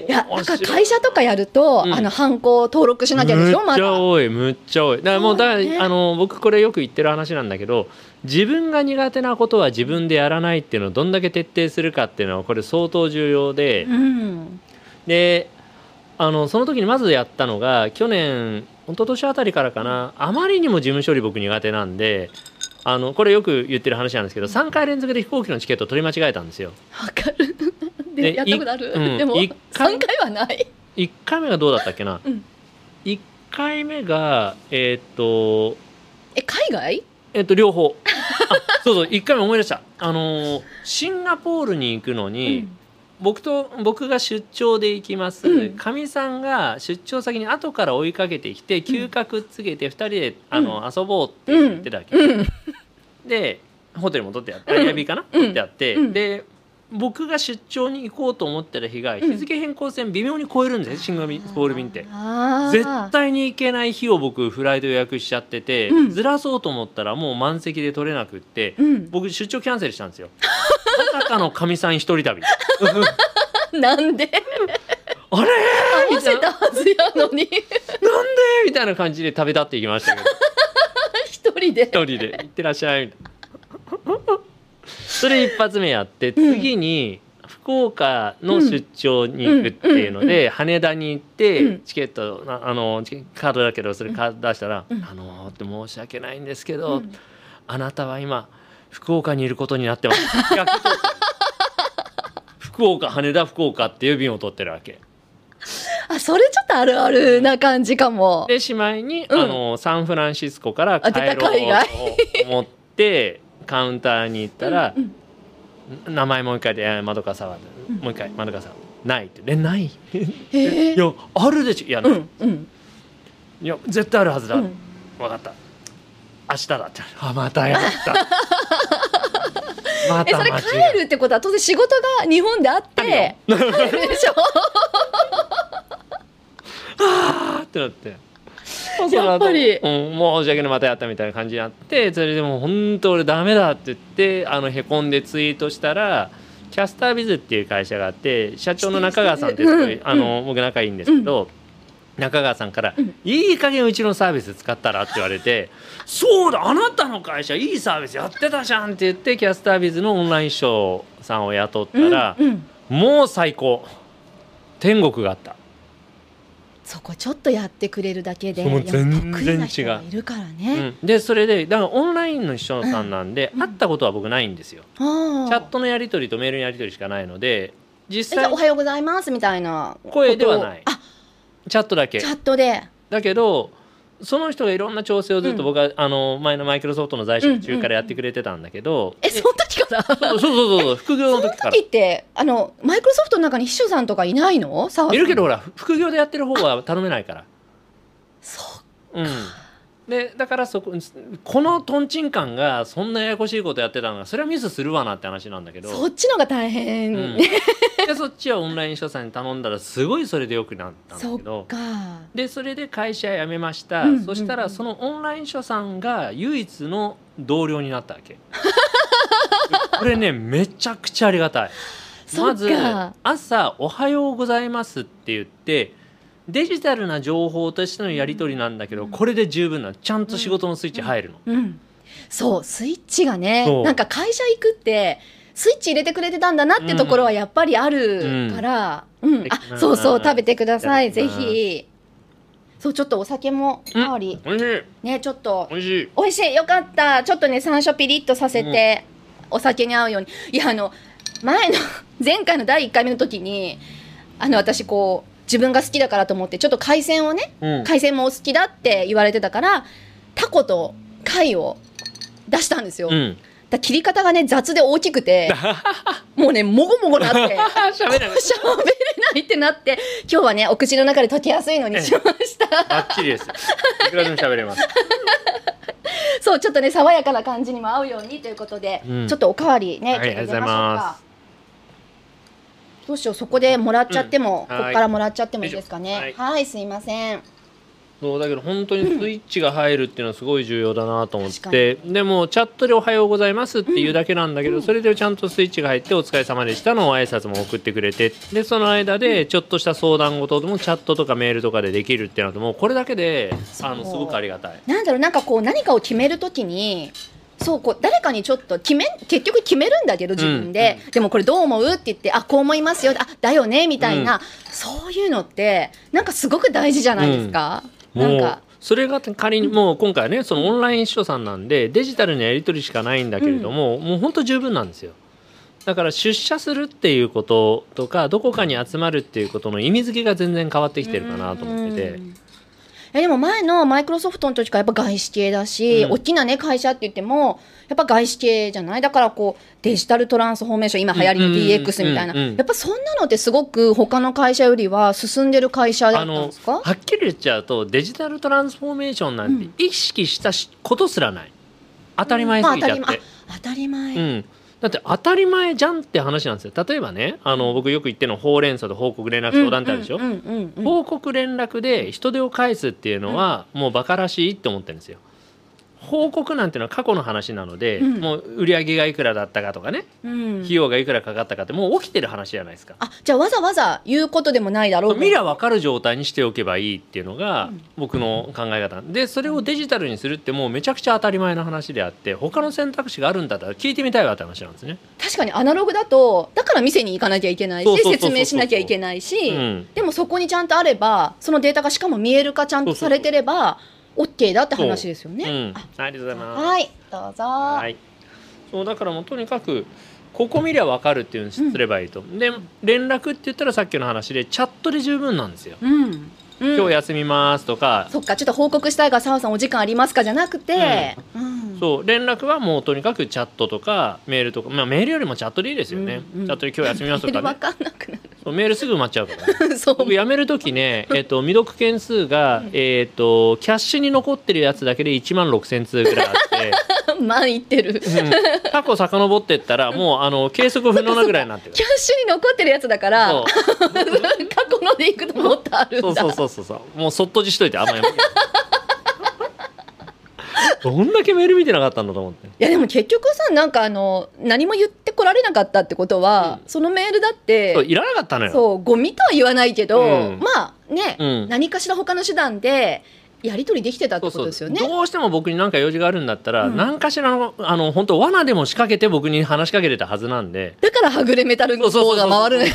いやだから会社とかやると、うん。あのハンコ登録しなきゃでしょむっちゃまだ多いむっちゃ多い。だからもうだね。あの僕これよく言ってる話なんだけど自分が苦手なことは自分でやらないっていうのをどんだけ徹底するかっていうのはこれ相当重要で。うん。であのその時にまずやったのが去年一昨年あたりからかな。あまりにも事務処理僕苦手なんであのこれよく言ってる話なんですけど3回連続で飛行機のチケット取り間違えたんですよ。わかる。ででやったことある、いうんでも一回3回はない。1回目がどうだったっけな、うん。1回目がえーっとえ海外？えっと両方。あそうそう1回目思い出した。あのーシンガポールに行くのに、僕と僕が出張で行きます。うん。かみ、さんが出張先に後から追いかけてきて休暇くっつけて2人であの、遊ぼうって言ってたわけ、うん。でホテルも取ってあってエアビーかな、うん。取ってあって、うん。で僕が出張に行こうと思ってた日が日付変更線微妙に超えるんですよシンガポール便って。絶対に行けない日を僕フライト予約しちゃってて、うん。ずらそうと思ったらもう満席で取れなくって、うん。僕出張キャンセルしたんですよ。まさかのかみさん一人旅。なんで？あれ？合わせたはずやのに。なんで？みたいな感じで旅立っていきましたけど。一人で。一人で「行ってらっしゃい」みたいなそれ一発目やって次に福岡の出張に行くっていうので、羽田に行って、うん。チケットなあのカードだけどそれ出したら「うん。あのーって申し訳ないんですけど、うん。あなたは今福岡にいることになってます」福岡羽田福岡っていう便を取ってるわけ。あそれちょっとあるあるな感じかも。でしまいに、うん。あのサンフランシスコから帰ろう海外。と思ってカウンターに行ったらうん名前もう一回でえー「窓か沢」もう一回「窓か沢」ないって「えない? へえいやあるでしょ」いや、うんうん。いや絶対あるはずだ、うん。分かった。明日だって。あまたやった。ま えそれ帰るってことは当然仕事が日本であって帰る でしょ？あーってなって。やっぱり。うん、もう申し訳ないまたやったみたいな感じになってそれでもう本当俺ダメだって言ってあのへこんでツイートしたらキャスタービズっていう会社があって社長の中川さんってすごい、うん。あの僕仲いいんですけど、中川さんから、うんいい加減うちのサービス使ったら?」って言われて「そうだあなたの会社いいサービスやってたじゃん」って言ってキャスタービズのオンラインショーさんを雇ったら、うんうん。もう最高。天国があった。そこちょっとやってくれるだけで全然得意な人がいるからね、うん、でそれでだからオンラインの秘書さんなんで、うん。会ったことは僕ないんですよ、チャットのやり取りとメールのやり取りしかないので実際おはようございますみたいな声ではない。あチャットだけ。チャットで。だけどその人がいろんな調整をずっと僕は、あの前のマイクロソフトの在職中からやってくれてたんだけど、えその時から？そうそうそうそう副業の時から。時ってあのマイクロソフトの中に秘書さんとかいないの？いるけどほら副業でやってる方は頼めないから。そううんでだからそここのトンチンカンがそんなややこしいことやってたのがそれはミスするわなって話なんだけど。そっちのが大変、うん。でそっちはオンライン書さんに頼んだらすごいそれでよくなったんだけど。か。でそれで会社辞めました、うんそしたらそのオンライン書さんが唯一の同僚になったわけ。これねめちゃくちゃありがたい。まず朝「おはようございます」って言ってデジタルな情報としてのやり取りなんだけど、これで十分なの。ちゃんと仕事のスイッチ入るの、うん。そうスイッチがねなんか会社行くってスイッチ入れてくれてたんだなってところはやっぱりあるから、うん。うん。あそうそう食べてくださいぜひ。そうちょっとお酒も代わり、おいしい。ねちょっと。おいしい。美味しい。よかった。ちょっとね山椒ピリッとさせて、お酒に合うように。いやあの前の前回の第1回目の時にあの私こう自分が好きだからと思ってちょっと海鮮をねうん。海鮮もお好きだって言われてたからタコと貝を出したんですよ、うん。ら切り方がね雑で大きくて もうねもごもごなって。喋れない。ないってなって今日はねお口の中で溶けやすいのにしました。バッチリです。いくらでも喋れます。そうちょっとね爽やかな感じにも合うようにということで、うん。ちょっとおかわりね、ありがとうございかどうしようそこでもらっちゃっても、うん。ここからもらっちゃってもいいですかね。はいはいすいません。そうだけど本当にスイッチが入るっていうのはすごい重要だなと思っ確かてでもチャットで「おはようございます」っていうだけなんだけど、それでちゃん。とスイッチが入って「お疲れ様でした」の挨拶も送ってくれて。でその間でちょっとした相談事でもチャットとかメールとかでできるっていうのともうこれだけであのすごくありがたい。なんだろうなんかこう何かを決めるときにそうこう誰かにちょっと決め結局決めるんだけど自分で、でもこれどう思う？って言ってあこう思いますよ。あだよね？みたいな、そういうのってなんかすごく大事じゃないですか、なん。もうか。それが仮にもう今回はねそのオンライン秘書さんなんでデジタルのやり取りしかないんだけれども、もう本当十分なんですよ。だから出社するっていうこととかどこかに集まるっていうことの意味付けが全然変わってきてるかなと思ってて。うんえでも前のマイクロソフトの時からやっぱ外資系だし、うん。大きなね会社って言ってもやっぱ外資系じゃない。だからこうデジタルトランスフォーメーション今流行りのうん DX みたいな、うんうん。やっぱそんなのってすごく他の会社よりは進んでる会社だったんですか？はっきり言っちゃうとデジタルトランスフォーメーションなんて意識したしことすらない。当たり前すぎちゃって、まあ当たり前、うん、だって当たり前じゃんって話なんですよ。例えばねあの僕よく言ってるのほうれん草と報告連絡相談ってあるでしょ、報告連絡で人手を返すっていうのはもうバカらしいって思ってるんですよ。報告なんていうのは過去の話なので、うん。もう売り上げがいくらだったかとかね、うん。費用がいくらかかったかってもう起きてる話じゃないですか。あじゃあわざわざ言うことでもないだろうと。見りゃ分かる状態にしておけばいいっていうのがうん。僕の考え方。でそれをデジタルにするってもうめちゃくちゃ当たり前の話であって他の選択肢があるんだったら聞いてみたいわって話なんですね。確かにアナログだとだから店に行かなきゃいけないしそうそうそうそう説明しなきゃいけないし、うん。でもそこにちゃんとあればそのデータがしかも見える化ちゃんとされてれば OK だって話ですよね。う。ん、あ。ありがとうございます。はい。どうぞ。はい、そうだからもうとにかくここ見りゃ分かるっていうのにすればいいと、で連絡って言ったらさっきの話でチャットで十分なんですよ、うん、うん。今日休みますとか、そっかちょっと報告したいが澤さんお時間ありますかじゃなくて、うん。そう連絡はもうとにかくチャットとかメールとか、まあ、メールよりもチャットでいいですよね、うんうん。チャットで今日休みますとかね。分かんなくなそうメールすぐ埋まっちゃうから。る。そう。僕辞める時ね、えっと、未読件数が、えっとキャッシュに残ってるやつだけで1万6000通ぐらいあって。前言ってる。うん。過去遡ってったら もうあの計測不能なぐらいになってる。キャッシュに残ってるやつだから。過去のでいくともっとあるんだ。そうそうそうそうそうもうそっとじしといてあんまやどんだけメール見てなかったんだと思って。いやでも結局さなんかあの何も言ってこられなかったってことは、うん。そのメールだってそういらなかったのよ。そうゴミとは言わないけど、うん。まあね、うん。何かしら他の手段でやり取りできてたってことですよね。どうしても僕に何か用事があるんだったら、うん。何かしらのあの本当罠でも仕掛けて僕に話しかけてたはずなんで。だからはぐれメタルの方が回るね。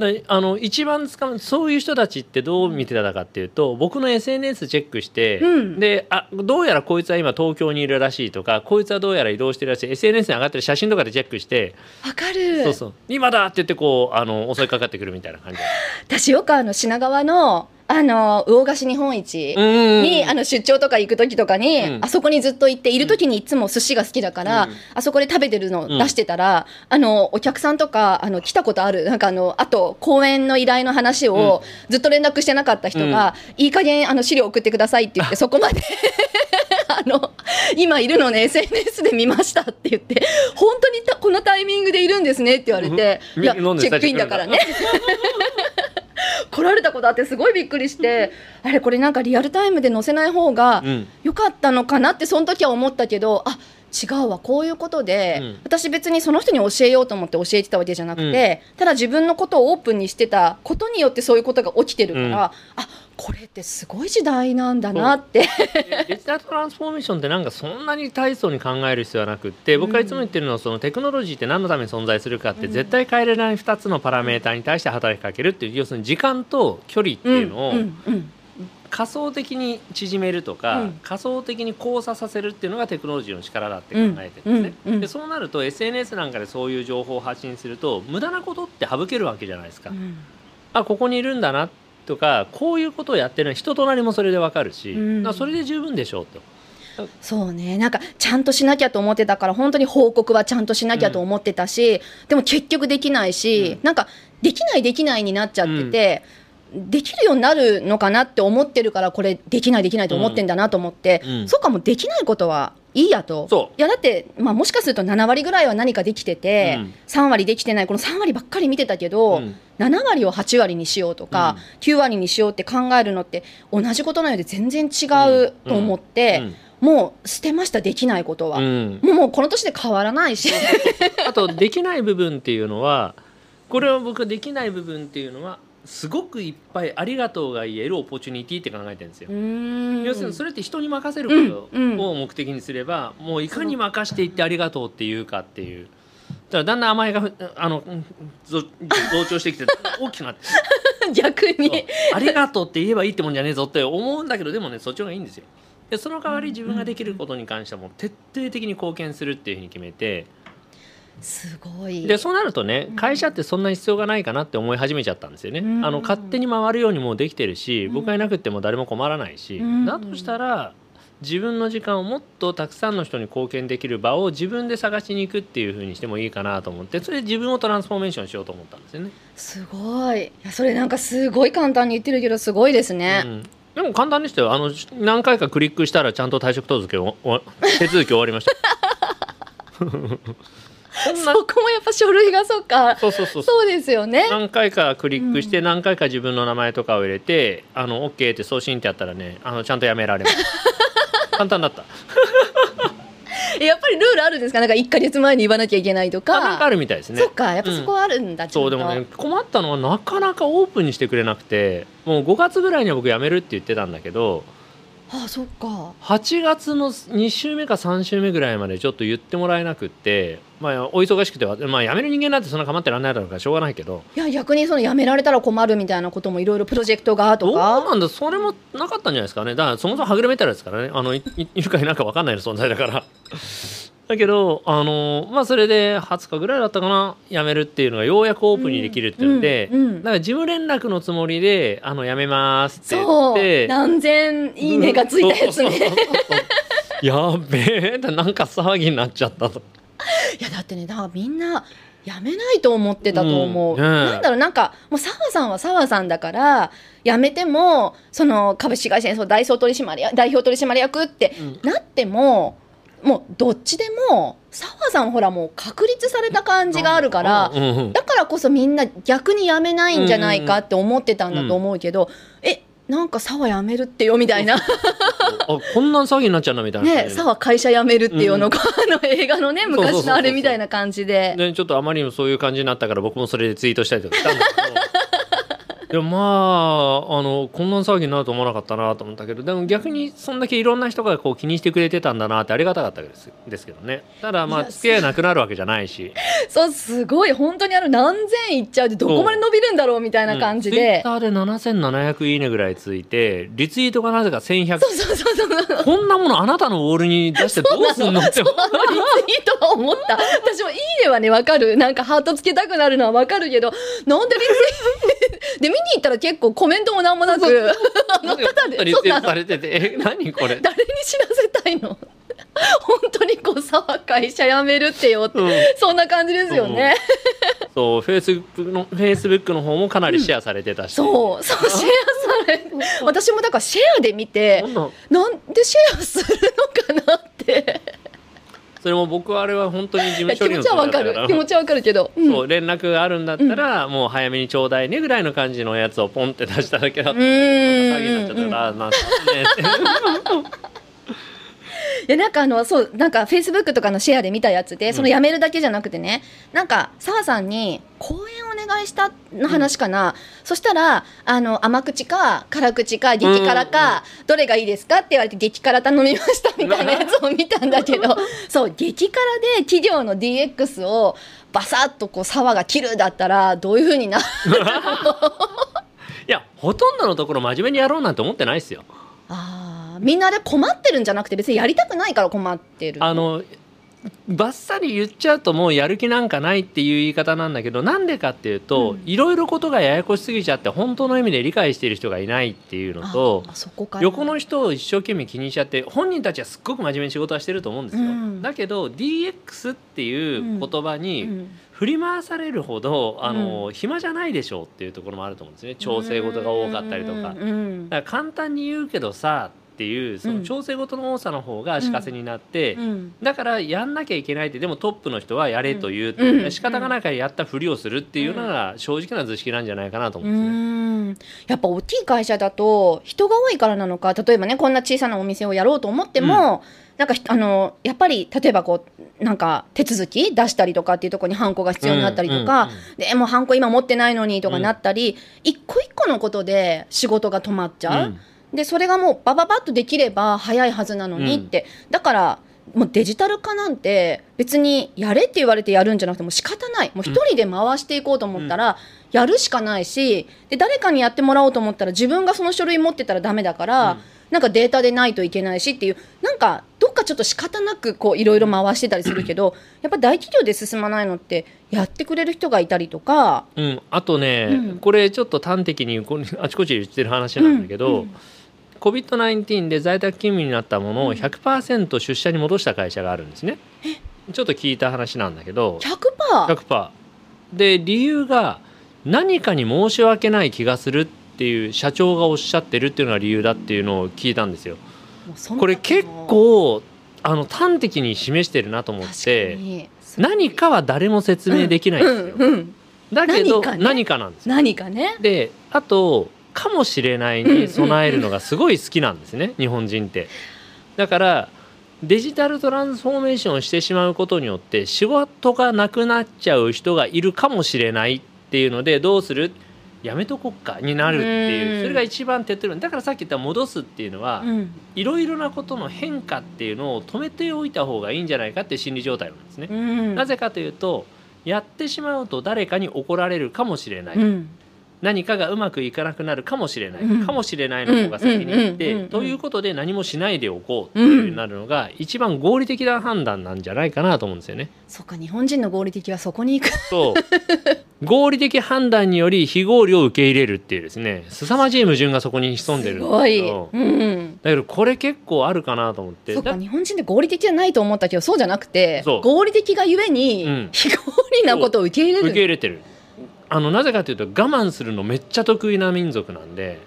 であの一番使うそういう人たちってどう見てたかっていうと僕の SNS チェックして、うん。であどうやらこいつは今東京にいるらしいとかこいつはどうやら移動してるらしい。SNS に上がってる写真とかでチェックして、わかる。そうそう。今だって言ってこうあの襲いかかってくるみたいな感じ。私よくあの品川のあの魚菓子日本一に、にあの出張とか行く時とかに、うん。あそこにずっと行っている時にいつも寿司が好きだから、うん。あそこで食べてるの出してたら、あのお客さんとかあの来たことあるなんかあのあと公演の依頼の話をずっと連絡してなかった人が、いい加減あの資料送ってくださいって言って そこまで あの今いるのね SNS で見ましたって言って本当にたこのタイミングでいるんですねって言われて、いやチェックインだからね。来られたことあってすごいびっくりしてあれこれなんかリアルタイムで載せない方がうん。良かったのかなってその時は思ったけどあ違うわこういうことで、うん。私別にその人に教えようと思って教えてたわけじゃなくて、ただ自分のことをオープンにしてたことによってそういうことが起きてるから、うん。あこれってすごい時代なんだなって。デジタルトランスフォーメーションってなんかそんなに大層に考える必要はなくって僕がいつも言ってるのはそのテクノロジーって何のために存在するかって絶対変えれない2つのパラメーターに対して働きかけるっていう要するに時間と距離っていうのを仮想的に縮めるとか、うん。仮想的に交差させるっていうのがテクノロジーの力だって考えてるんですね、うんうんうん。でそうなると SNS なんかでそういう情報を発信すると無駄なことって省けるわけじゃないですか、うん。あここにいるんだなとかこういうことをやってる人となりもそれでわかるし、うん。だからそれで十分でしょうと。そうね。なんかちゃんとしなきゃと思ってたから本当に報告はちゃんとしなきゃと思ってたし、でも結局できないし、うん。なんかできないできないになっちゃってて、できるようになるのかなって思ってるからこれできないできないと思ってんだなと思って、うん。そうかもうできないことはいいやと。いやだって、まあ、もしかすると7割ぐらいは何かできてて、うん。3割できてないこの3割ばっかり見てたけど、うん7割を8割にしようとか、9割にしようって考えるのって同じことなので全然違うと思って、もう捨てましたできないことは、うん。うんもうもうこの年で変わらないし。あとできない部分っていうのはこれは僕できない部分っていうのはすごくいっぱいありがとうが言えるオポチュニティって考えてるんですよ。要するにそれって人に任せることうん。うん。を目的にすれば、もういかに任していってありがとうっていうかっていう。だからだんだん甘えがあの増長してきて 大きくなって。逆に。ありがとうって言えばいいってもんじゃねえぞって思うんだけどでもねそっちがいいんですよ。でその代わり自分ができることに関してはもう徹底的に貢献するっていうふうに決めて。すごい。でそうなるとね会社ってそんな必要がないかなって思い始めちゃったんですよね。うん。あの勝手に回るようにもうできてるし僕がいなくっても誰も困らないし。うん。だとしたら自分の時間をもっとたくさんの人に貢献できる場を自分で探しに行くっていう風にしてもいいかなと思ってそれで自分をトランスフォーメーションしようと思ったんですよね。すごい。いやそれなんかすごい簡単に言ってるけどすごいですね、うん。でも簡単でしたよ。あの何回かクリックしたらちゃんと退職届をお 手続き終わりました。そんな。そこもやっぱ書類がそっか。そうそうそうそう。ですよね。何回かクリックして何回か自分の名前とかを入れて、あの OK って送信ってやったらねあのちゃんとやめられます簡単だった。え やっぱりルールあるんですか？なんか1か月前に言わなきゃいけないとか。あなんかあるみたいですね。そっかやっぱそこはあるんだ、ちゃんと。そうでもね困ったのはなかなかオープンにしてくれなくてもう5月ぐらいには僕辞めるって言ってたんだけどあそっか。8月の2週目か3週目ぐらいまでちょっと言ってもらえなくってまあお忙しくては、まあ、辞める人間なんてそんな構ってらんないだろうからしょうがないけど。いや逆にその辞められたら困るみたいなこともいろいろプロジェクトがとどうかなんだそれもなかったんじゃないですかね。だからそもそもはぐれメタルですからね。あのいいいるかいないか分かんないの存在だからだけどあのまあそれで20日ぐらいだったかな。辞めるっていうのがようやくオープンにできるっていうので、うんうんだから事務連絡のつもりで「あの辞めます」って言って。何千いいねがついたやつね。やべえ。なんか騒ぎになっちゃったと。いやだってねだからみんな辞めないと思ってたと思う、うんねえ。なんだろうなんかもう澤さんは澤さんだから辞めてもその株式会社にそう代表取締役代表取締役ってなっても、もうどっちでも澤さんほらもう確立された感じがあるから、うんうんだからこそみんな逆に辞めないんじゃないかって思ってたんだと思うけど、えなんか澤辞めるってよみたいな。あこんな騒ぎになっちゃうのみたいなね澤会社辞めるっていうのが、あの映画のね昔のあれみたいな感じで。ね、ちょっとあまりにもそういう感じになったから僕もそれでツイートしたりとかしたんだけど でもまああのこんな騒ぎになると思わなかったなと思ったけどでも逆にそんだけいろんな人がこう気にしてくれてたんだなってありがたかったですですけどね。ただまあいや付き合いなくなるわけじゃないし。そうすごい。本当にあの何千いっちゃうでどこまで伸びるんだろうみたいな感じツイッで、ターで7700いいねぐらいついてリツイートがなぜか1100そうそうそうそうこんなものあなたのウォールに出してどうすんのって。リツイートは思った。私も「いいね」はね分かる。なんかハートつけたくなるのは分かるけどなんでリツイートで見に行ったら結構コメントもなんもなく あのただでリツイートされててえ何これ？誰に知らせたいの？本当にこうさ会社辞めるってよって、うん。そんな感じですよね、そうフェイスブックのフェイスブックの方もかなりシェアされてたし、そう。そうシェアされ 私もだからシェアで見てなんでシェアするのかなってそれも僕はあれは本当に事務処理の持ちはわかる。気持ちはわかるけど、うん。そう連絡があるんだったら、もう早めにちょうだいねぐらいの感じのやつをポンって出しただけだったうーん。詐欺になっちゃったから、あなんって いやなんかあのそうなんかフェイスブックとかのシェアで見たやつでその辞めるだけじゃなくてね、なんか澤さんに講演お願いしたの話かな、そしたらあの甘口か辛口か激辛か、どれがいいですかって言われて激辛頼みました みたいなやつを見たんだけど そう激辛で企業の DX をバサッとこう澤が切るだったらどういうふうになる いやほとんどのところ真面目にやろうなんて思ってないですよみんなで困ってるんじゃなくて別にやりたくないから困ってる。あのバッサリ言っちゃうともうやる気なんかないっていう言い方なんだけどなんでかっていうと、うん。いろいろことがややこしすぎちゃって本当の意味で理解している人がいないっていうのと横の人を一生懸命気にしちゃって本人たちはすっごく真面目に仕事はしてると思うんですよ、うん。だけど DX っていう言葉うにん。振り回されるほど、あの暇じゃないでしょうっていうところもあると思うんですね。調整事が多かったりとか。だから簡単に言うけどさっていうその調整事の多さの方が足かせになって、うん。だからやんなきゃいけないってでもトップの人はやれという、うん。仕方がないからやったふりをするっていうのが正直な図式なんじゃないかなと思ううん。ですやっぱ大きい会社だと人が多いからなのか例えばねこんな小さなお店をやろうと思っても、なんかひあのやっぱり例えばこうなんか手続き出したりとかっていうところにハンコが必要になったりとか、うんうんでもうハンコ今持ってないのにとかなったり、一個一個のことで仕事が止まっちゃう。うんでそれがもうバババッとできれば早いはずなのにって、だからもうデジタル化なんて別にやれって言われてやるんじゃなくてもう仕方ない。もう一人で回していこうと思ったらやるしかないしで誰かにやってもらおうと思ったら自分がその書類持ってたらダメだから、うん。なんかデータでないといけないしっていうなんかどっかちょっと仕方なくこういろいろ回してたりするけど やっぱ大企業で進まないのってやってくれる人がいたりとか。うん、あとね、うん。これちょっと端的にあちこちで言ってる話なんだけど、うん COVID-19 で在宅勤務になったものをうん100%出社に戻した会社があるんですね。ちょっと聞いた話なんだけど 100%? 100%で理由が何かに申し訳ない気がするっていう社長がおっしゃってるっていうのが理由だっていうのを聞いたんですよ。これ結構あの端的に示してるなと思ってに何かは誰も説明できないんですよ。うんうんだけど何かねなんですよ。何かねであとかもしれないに備えるのがすごい好きなんですね日本人って。だからデジタルトランスフォーメーションをしてしまうことによって仕事がなくなっちゃう人がいるかもしれないっていうのでどうする？やめとこっかになるっていううん。それが一番手っ取りだからさっき言った戻すっていうのはうん。いろいろなことの変化っていうのを止めておいた方がいいんじゃないかっていう心理状態なんですね。うん。なぜかというとやってしまうと誰かに怒られるかもしれない、うん何かがうまくいかなくなるかもしれない、うん。かもしれないの方が先に行ってということで何もしないでおこうっていうなるのが一番合理的な判断なんじゃないかなと思うんですよね。そっか日本人の合理的はそこに行く。そう。合理的判断により非合理を受け入れるっていうですね。凄まじい矛盾がそこに潜んでるんですけど。うん、だけどこれ結構あるかなと思って。だそっか日本人で合理的じゃないと思ったけどそうじゃなくて合理的がゆえに、うん。非合理なことを受け入れ受るけ入れてるあのなぜかというと我慢するのめっちゃ得意な民族なんで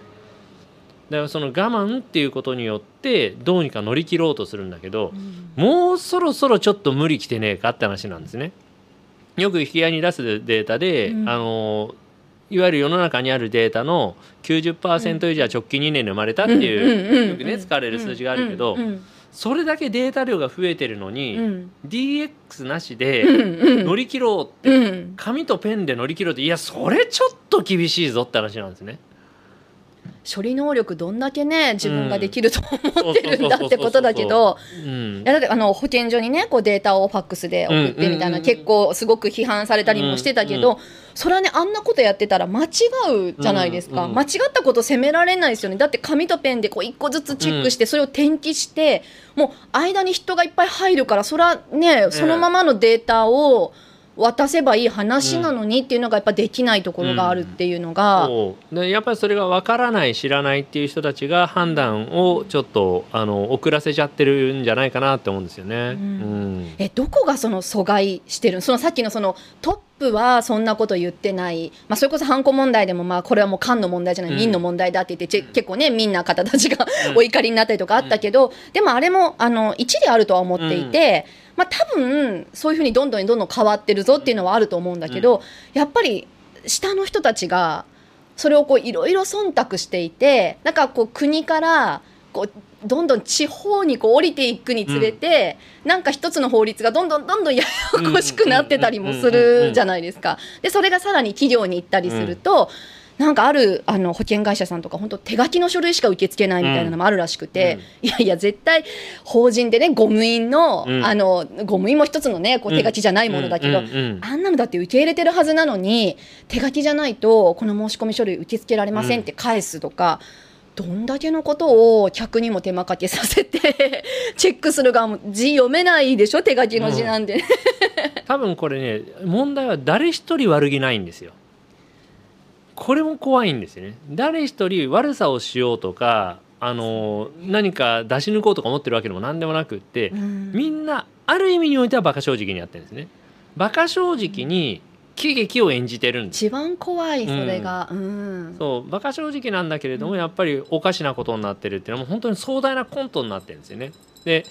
だからその我慢っていうことによってどうにか乗り切ろうとするんだけどうん。もうそろそろちょっと無理きてねえかって話なんですね。よく引き合いに出すデータで、うん。あのいわゆる世の中にあるデータの90%以上は直近2年で生まれたっていう、よくね使われる数字があるけど、うん。うんそれだけデータ量が増えてるのに、うん。DX なしうでんうん。乗り切ろうって、うん。紙とペンで乗り切ろうって。いやそれちょっと厳しいぞって話なんですね。処理能力どんだけね自分ができると思ってるんだってことだけどうん。いやだってあの保健所にねこうデータをファックスで送ってみたいな、結構すごく批判されたりもしてたけど、うんそれはねあんなことやってたら間違うじゃないですか、間違ったこと責められないですよね。だって紙とペンでこう一個ずつチェックして、それを転記してもう間に人がいっぱい入るからそれはねそのままのデータを渡せばいい話なのにっていうのがやっぱできないところがあるっていうのが、そうでやっぱりそれが分からない知らないっていう人たちが判断をちょっとあの遅らせちゃってるんじゃないかなって思うんですよね。ん。うん。えどこがその阻害してるその？さっきのそのトップはそんなこと言ってない、まあ、それこそハンコ問題でもまあこれはもう官の問題じゃない、うん。民の問題だって言ってち結構ね民な方たちがうん。お怒りになったりとかあったけど、でもあれもあの一理あるとは思っていて、まあ、多分そういうふうにどんどんどんどん変わってるぞっていうのはあると思うんだけど、やっぱり下の人たちがそれをこういろいろ忖度していてなんかこう国からこうどんどん地方にこう降りていくにつれて、なんか一つの法律がどんどんどんどんややこしくなってたりもするじゃないですか。でそれがさらに企業に行ったりすると、なんかあるあの保険会社さんとか本当手書きの書類しか受け付けないみたいなのもあるらしくて、いやいや絶対法人でねゴム印の、うん。あのゴム印も一つのねこう手書きじゃないものだけど、うんうんうん。あんなのだって受け入れてるはずなのに手書きじゃないとこの申し込み書類受け付けられませんって返すとか、どんだけのことを客にも手間かけさせて チェックする側も字読めないでしょ手書きの字なんで、多分これね問題は誰一人悪気ないんですよこれも怖いんですよね。誰一人悪さをしようとかあの何か出し抜こうとか思ってるわけでも何でもなくって、うん。みんなある意味においては馬鹿正直にやってるんですね。馬鹿正直に喜劇を演じてるんです。一番怖いそれが。うん、そう馬鹿正直なんだけれどもやっぱりおかしなことになってるっていうのはもう本当に壮大なコントになってるんですよね。で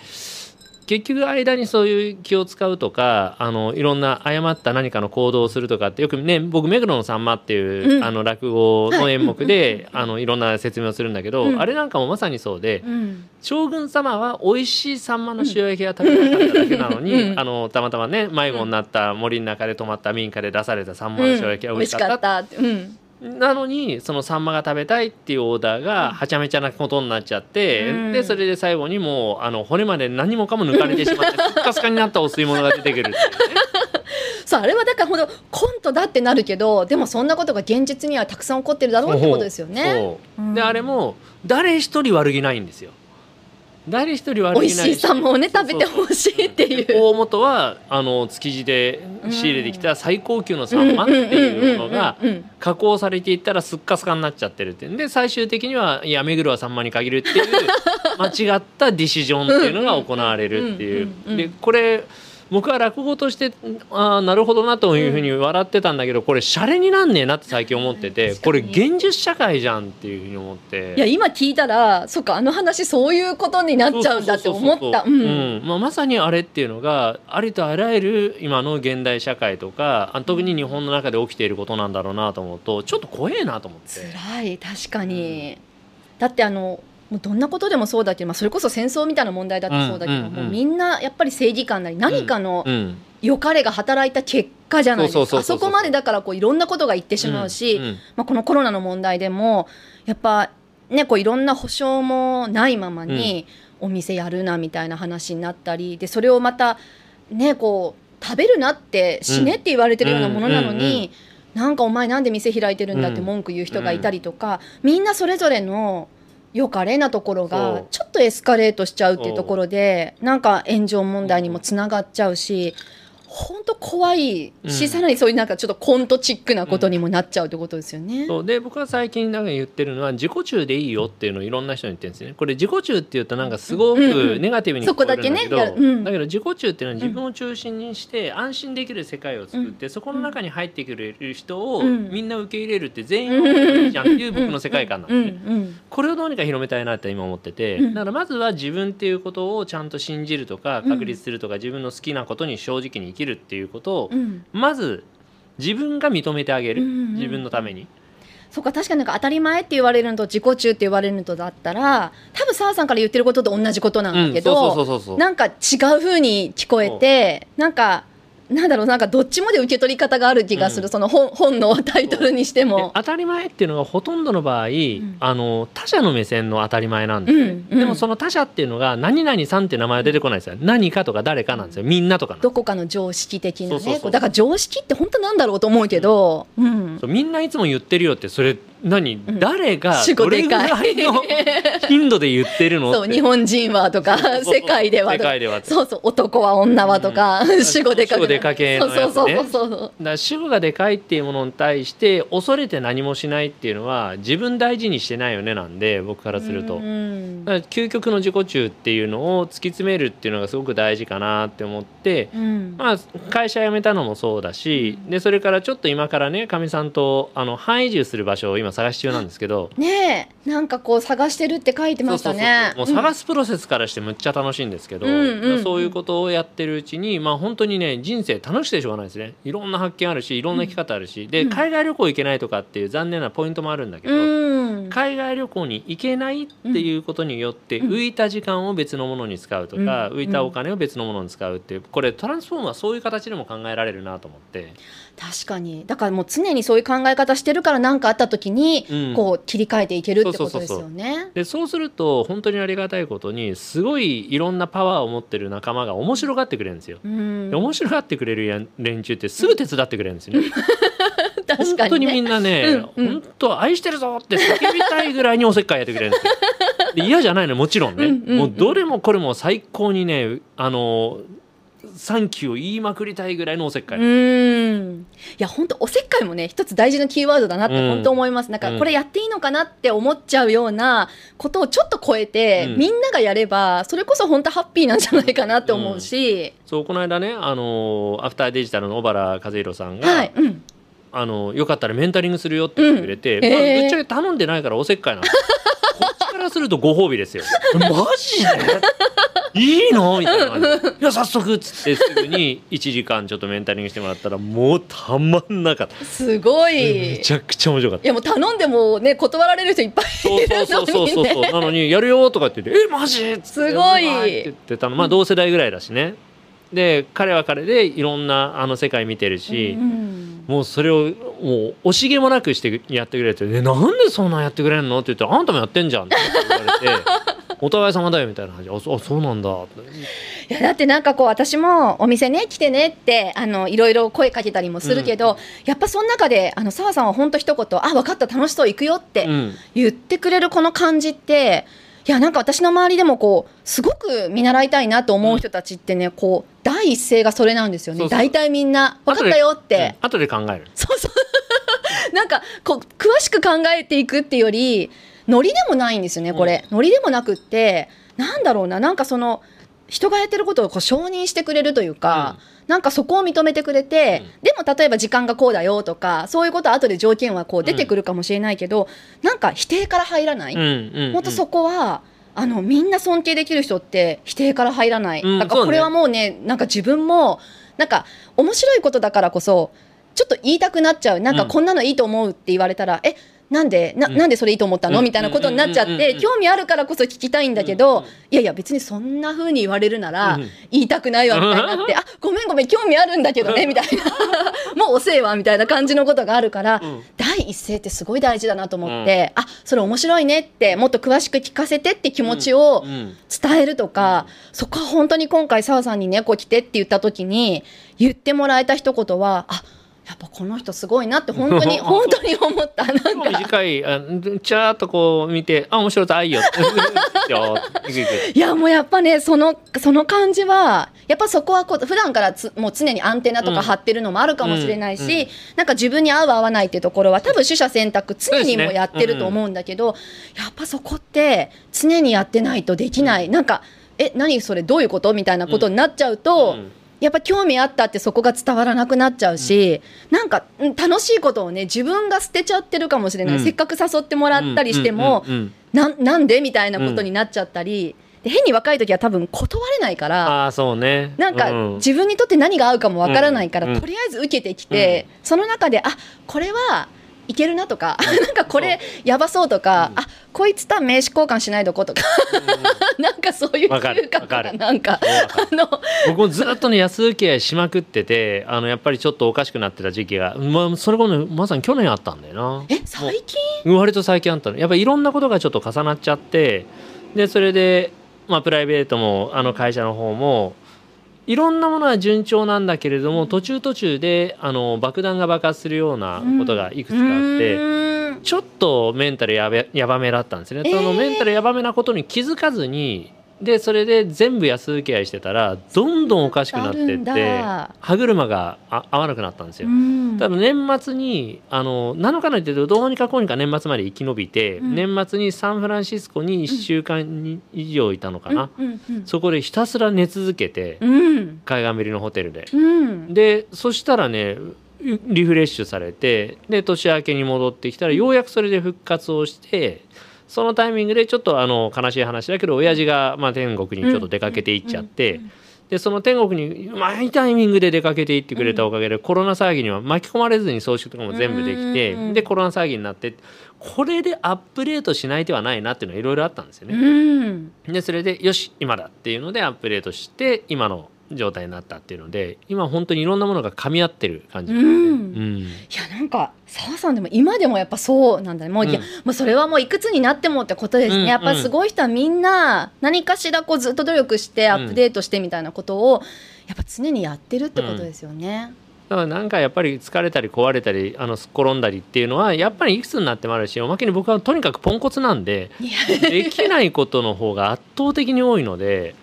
結局間にそういう気を使うとかあのいろんな誤った何かの行動をするとかってよくね僕「目黒のさんま」っていう、うん。あの落語の演目で、は いあのいろんな説明をするんだけど、うん。あれなんかもまさにそうで、うん。将軍様は美味しいサンマの塩焼きが食べたかっただけなのに、うん。あのたまたまね迷子になった森の中で泊まった民家で出されたサンマの塩焼きが美味しかったって、うん、なのにそのサンマが食べたいっていうオーダーがはちゃめちゃなことになっちゃって、うんでそれで最後にもうあの骨まで何もかも抜かれてしまってスッカスカになったお吸い物が出てくるっていうね。そうあれはだからほどコントだってなるけどでもそんなことが現実にはたくさん起こってるだろうってことですよね。であれも誰一人悪気ないんですよ。誰一人悪美味しいサンマをね食べてほしいっていう。大元はあの築地で仕入れてきた最高級のサンマっていうものが加工されていったらすっかすかになっちゃってるってで最終的にはいや目黒はサンマに限るっていう 間違ったディシジョンっていうのが行われるっていう。でこれ僕は落語としてああなるほどなというふうに笑ってたんだけどこれシャレになんねえなって最近思っててこれ現実社会じゃんっていうふうに思って。いや今聞いたらそっかあの話そういうことになっちゃうんだって思った。まあ、まさにあれっていうのがありとあらゆる今の現代社会とかあ特に日本の中で起きていることなんだろうなと思うとちょっと怖えなと思って。辛い確かに、だってあのもうどんなことでもそうだけど、まあ、それこそ戦争みたいな問題だってそうだけど、うんうんうん。もうみんなやっぱり正義感なり何かのうん。良かれが働いた結果じゃないですか。あそこまでだからこういろんなことが言ってしまうし、んん。まあ、このコロナの問題でもやっぱねこういろんな保証もないままにお店やるなみたいな話になったりでそれをまたねこう食べるなって死ねって言われてるようなものなのうんうんうん。に、なんかお前なんで店開いてるんだって文句言う人がいたりとか、みんなそれぞれのよかれなところがちょっとエスカレートしちゃうっていうところでなんか炎上問題にもつながっちゃうし。本当怖いし、うん。さらにそういうなんかちょっとコントチックなことにもなっちゃうってことですよね。そう。で僕は最近なんか言ってるのは自己中でいいよっていうのをいろんな人に言ってるんですね。これ自己中っていうとなんかすごうんうくん。ネガティブに聞こえるんだけど、そこだけね。やるうん。だけど自己中っていうのは自分を中心にして安心できる世界を作って、そこの中に入ってくれる人をうん。みんな受け入れるって全員いいじゃんっていう僕の世界観なんでこれをどうにか広めたいなって今思ってて、うん。だからまずは自分っていうことをちゃんと信じるとか確立するとか、自分の好きなことに正直に生きるっていうことを、うん。まず自分が認めてあげる、うんうん自分のために。そうか確かになんか当たり前って言われるのと自己中って言われるのとだったら多分澤さんから言ってることと同じことなんだけど、うん、なんか違う風に聞こえてなんかなんだろうなんかどっちもで受け取り方がある気がする、うん。その本本のタイトルにしてでも。当たり前っていうのがほとんどの場合、ん。あの他者の目線の当たり前なんですね、うんうん。でもその他者っていうのが何々さんって名前は出てこないですよ。何かとか誰かなんですよ。みんなとかどこかの常識的なね。だから常識って本当なんだろうと思うけど、うん。そうみんないつも言ってるよってそれ何、ん。誰がどれぐらいいの頻度で言ってるの？そう日本人はとか世界では世とか。そうそう男は女はとか、うん。主語でか主語でかけのやつね。そうそうそうそうだから主語がでかいっていうものに対して恐れて何もしないっていうのは自分大事にしてないよねなんで僕からすると。うん究極の自己中っていうのを突き詰めるっていうのがすごく大事かなって思って、うん。まあ、会社辞めたのもそうだしでそれからちょっと今からねかみさんとあの半移住する場所を今探し中なんですけど。ねえなんかこう探してるって書いてましたね。もう探すプロセスからしてむっちゃ楽しいんですけど、うんそういうことをやってるうちにまあ本当にね人生楽しくてしょうがないですね。いろんな発見あるしいろんな生き方あるし、でうん。海外旅行行けないとかっていう残念なポイントもあるんだけど、うん、海外旅行に行けないっていうことによってうん。浮いた時間を別のものに使うとか、うん。浮いたお金を別のものに使うっていうこれトランスフォームはそういう形でも考えられるなと思って。確かにだからもう常にそういう考え方してるから何かあった時にうんこう切り替えていけるってことですよね。でそうすると本当にありがたいことにすごいいろんなパワーを持ってる仲間が面白がってくれるんですよ。うんで面白がってくれる連中ってすぐ手伝ってくれるんですよね。確かにね本当にみんなね、うんうん本当愛してるぞって叫びたいぐらいにおせっかいやってくれるんですよ。で嫌じゃないのもちろんね、うんうんうんもうどれもこれも最高にねあのサンキューを言いまくりたいぐらいのおせっかい。うーん。いや本当おせっかいもね一つ大事なキーワードだなってうん。本当思います、なんかこれやっていいのかなって思っちゃうようなことをちょっと超えて、うん。みんながやればそれこそ本当ハッピーなんじゃないかなって思うし、そうこの間ねあのアフターデジタルの小原和弘さんが、はい、うん、あのよかったらメンタリングするよって言ってくれて、まあうんえーぶっちゃけ頼んでないからおせっかいなんですこっちからするとご褒美ですよ。マジで？いいの？みたいな感じ。でいや早速っつってすぐに1時間ちょっとメンタリングしてもらったらもうたまんなかった。すごい。めちゃくちゃ面白かった。い。やもう頼んでもね断られる人いっぱいそうそうそうそうそうそう、なのにやるよとかって言って「えマジ?」すごい。って言ってたの。まあ同世代ぐらいだしね。で彼は彼でいろんなあの世界見てるし、うんもうそれをもう惜しげもなくしてやってくれて「えなんでそんなんやってくれんの?」って言って「あんたもやってんじゃん」って言われて「お互い様だよ」みたいな感じで「あそあそうなんだ」っていやだってなんかこう私もお店ね来てねってあのいろいろ声かけたりもするけど、やっぱその中であの澤さんは本当一言「あ分かった楽しそう行くよ」ってうん。言ってくれるこの感じっていやなんか私の周りでもこうすごく見習いたいなと思う人たちってね、こう第一声がそれなんですよね。大体みんな「分かったよ」って。うん後で考える。そうそう。なんかこう詳しく考えていくっていうよりノリでもないんですよねこれ、ノリでもなくってなんだろうななんかその人がやってることをこう承認してくれるというか、なんかそこを認めてくれて、でも例えば時間がこうだよとかそういうことは後で条件はこう出てくるかもしれないけど、なんか否定から入らない、うんうんうん。本当そこはあのみんな尊敬できる人って否定から入らない、うんだからこれはもうねなんか自分もなんか面白いことだからこそちょっと言いたくなっちゃう。なんかうん。こんなのいいと思うって言われたら、えなんでなうん。なんでそれいいと思ったの、うん。みたいなことになっちゃって興味あるからこそ聞きたいんだけど、いやいや別にそんな風に言われるならうん言いたくないわみたいになって、あごめんごめん興味あるんだけどね みたいな。もう遅えわみたいな感じのことがあるから、うん。第一声ってすごい大事だなと思って、あそれ面白いねってもっと詳しく聞かせてって気持ちをうん。伝えるとか、そこは本当に今回澤さんに猫来てって言った時に言ってもらえた一言はあやっぱこの人すごいなって本当に 本当に思った。なんか。短いあちゃーっとこう見て「あ面白さあいいよ」って「じゃあ行く行くいやもうやっぱねそのその感じはやっぱそこはこう普段からつもう常にアンテナとか張ってるのもあるかもしれないし、うんうん。なんか自分に合う合わないっていうところは多分取捨選択常にもやってると思うんだけど、やっぱそこって常にやってないとできない、なんかえ何それどういうこと？みたいなことになっちゃうと。うんやっぱ興味あったってそこが伝わらなくなっちゃうし、なんかうん楽しいことをね自分が捨てちゃってるかもしれない、うん。せっかく誘ってもらったりしても、うんうんうんなんなんでみたいなことになっちゃったり、で変に若い時は多分断れないからああそうね。なんかうん。自分にとって何が合うかもわからないから、うん。うん。とりあえず受けてきて、その中であこれはいけるなとか なんかこれやばそうとか、うん。あこいつとは名刺交換しないどことか なんかそういう嗅覚がなんか。あの僕もずっとね安請け合いしまくっててあのやっぱりちょっとおかしくなってた時期が、まあ、それこそまさに去年あったんだよな。え最近？割と最近あったの。やっぱりいろんなことがちょっと重なっちゃってでそれで、まあ、プライベートもあの会社の方もいろんなものは順調なんだけれども途中途中であの爆弾が爆発するようなことがいくつかあって、うーん。ちょっとメンタルやべやばめだったんですね、えー。そのメンタルやばめなことに気づかずにでそれで全部安請け合いしてたらどんどんおかしくなってってだ。歯車があ合わなくなったんですよ。うん。多分年末にあの7日の言ってるとどうにかこうにか年末まで生き延びて、うん。年末にサンフランシスコに1週間に以上いたのかな、そこでひたすら寝続けて、うん。海岸べりのホテルで。うん。でそしたらねリフレッシュされてで年明けに戻ってきたらようやくそれで復活をしてそのタイミングでちょっとあの悲しい話だけど親父がまあ天国にちょっと出かけていっちゃって、でその天国にうまいタイミングで出かけていってくれたおかげで、コロナ騒ぎには巻き込まれずに葬式とかも全部できて、うんでコロナ騒ぎになってこれでアップデートしない手はないなっていうのはいろいろあったんですよね。うん。でそれでよし今だっていうのでアップデートして今の状態になったっていうので今本当にいろんなものが噛み合ってる感じ、うん。うん。いやなんか澤さんでも今でもやっぱそうなんだねもう,、いやうんもうそれはもういくつになってもってことですね、うんやっぱすごい人はみんな何かしらこうずっと努力してアップデートしてみたいなことをやっぱ常にやってるってことですよね。だからなんかやっぱり疲れたり壊れたりあのすっ転んだりっていうのはやっぱりいくつになってもあるしおまけに僕はとにかくポンコツなんでできないことの方が圧倒的に多いので。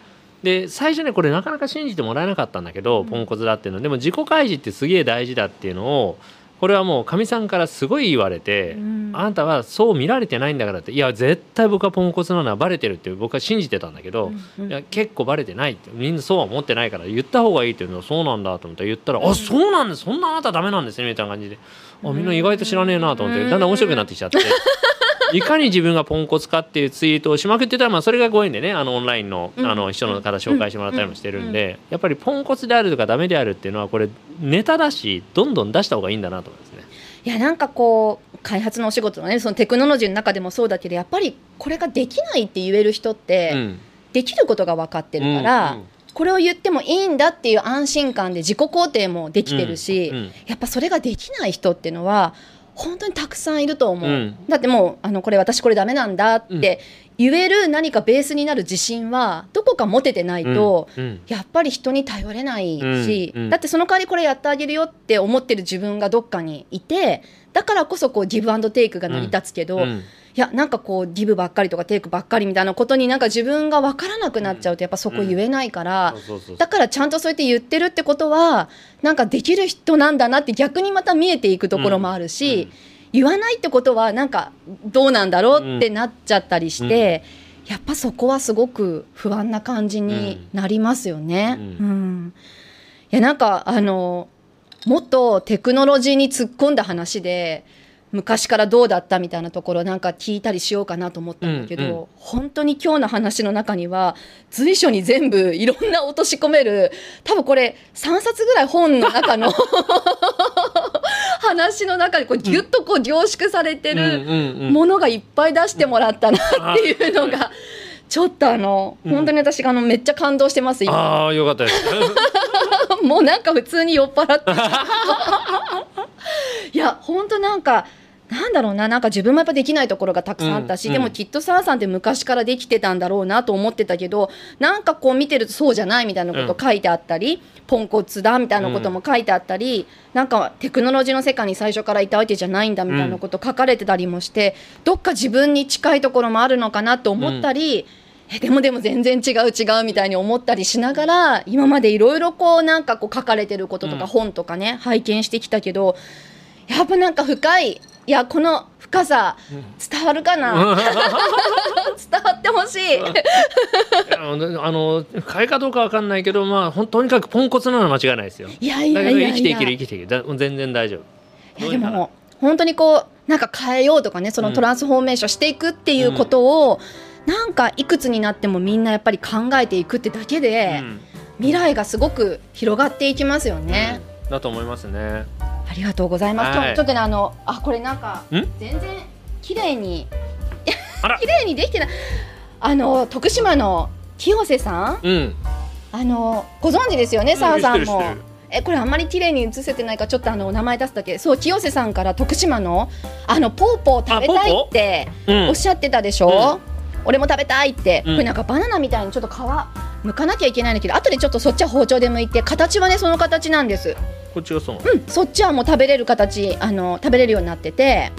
で最初ねこれなかなか信じてもらえなかったんだけど、うん。ポンコツだっていうの。でも自己開示ってすげえ大事だっていうのをこれはもうかみさんからすごい言われて、うん。あなたはそう見られてないんだからって。いや絶対僕はポンコツなのはバレてるって僕は信じてたんだけど、うんうんいや結構バレてないって。みんなそうは思ってないから言った方がいいっていうの。はそうなんだと思ったら言ったら「うん。あそうなんですそんなあなたダメなんですね」みたいな感じで。あみんな意外と知らねえなと思って。だんだん面白くなってきちゃって。いかに自分がポンコツかっていうツイートをしまくってたら、まあ、それがご縁でねあのオンラインのうん。あの人の方紹介してもらったりもしてるんでやっぱりポンコツであるとかダメであるっていうのはこれネタだしどんどん出した方がいいんだなと思いますね。いやなんかこう開発のお仕事のねそのテクノロジーの中でもそうだけどやっぱりこれができないって言える人って、うん。できることが分かってるから、うん。これを言ってもいいんだっていう安心感で自己肯定もできてるし、うんうん。やっぱそれができない人っていうのは本当にたくさんいると思う、うん。だってもうあのこれ私これダメなんだって言える何かベースになる自信はどこか持ててないと、やっぱり人に頼れないし、だってその代わりこれやってあげるよって思ってる自分がどっかにいてだからこそこうギブアンドテイクが成り立つけど、やなんかこうギブばっかりとかテイクばっかりみたいなことになんか自分が分からなくなっちゃうとやっぱそこ言えないから、だからちゃんとそうやって言ってるってことはなんかできる人なんだなって逆にまた見えていくところもあるし、うん。言わないってことはなんかどうなんだろうってなっちゃったりして、やっぱそこはすごく不安な感じになりますよね。うん。うん。いやなんかあのもっとテクノロジーに突っ込んだ話で昔からどうだったみたいなところなんか聞いたりしようかなと思ったんだけど、うんうん。本当に今日の話の中には随所に全部いろんな落とし込める多分これ3冊ぐらい本の中の 話の中にこうギュッとこう凝縮されてるものがいっぱい出してもらったなっていうのが。ちょっとあの、うん。本当に私があのめっちゃ感動してます今。ああよかったです。もうなんか普通に酔っ払って。る いや本当なんかなんだろうななんか自分もやっぱできないところがたくさんあったし、うん。でもきっと澤さんって昔からできてたんだろうなと思ってたけどなんかこう見てるとそうじゃないみたいなこと書いてあったり、ポンコツだみたいなことも書いてあったり、なんかテクノロジーの世界に最初からいたわけじゃないんだみたいなこと書かれてたりもして、どっか自分に近いところもあるのかなと思ったり、えでもでも全然違う違うみたいに思ったりしながら今までいろいろこうなんかこう書かれてることとかうん。本とかね、拝見してきたけどやっぱなんか深いいやこの深さ伝わるかな、伝わってほしい。あのあの買いかどうかわかんないけどまあほんとにかくポンコツなのは間違いないですよ。いやいやいやいや。生きていける生きていける。全然大丈夫。いやでも本当にこうなんか変えようとかねそのトランスフォーメーションしていくっていうことを、なんかいくつになってもみんなやっぱり考えていくってだけで、うん。未来がすごく広がっていきますよね。うんだと思いますね。ありがとうございます。はい。ちょっとねあのあこれなんかん？全然綺麗に 綺麗にできてない。あの徳島の清瀬さん？うん。あのご存知ですよね澤さんも。知ってる知ってる。えこれあんまり綺麗に映せてないからちょっとあのお名前出すだけ。そう清瀬さんから徳島のあのポーポー食べたいってうん。おっしゃってたでしょ、俺も食べたいって、うん。これなんかバナナみたいにちょっと皮剥かなきゃいけないんだけど後でちょっとそっちは包丁で剥いて形はねその形なんですこっちがそう。うんそっちはもう食べれる形あの食べれるようになってて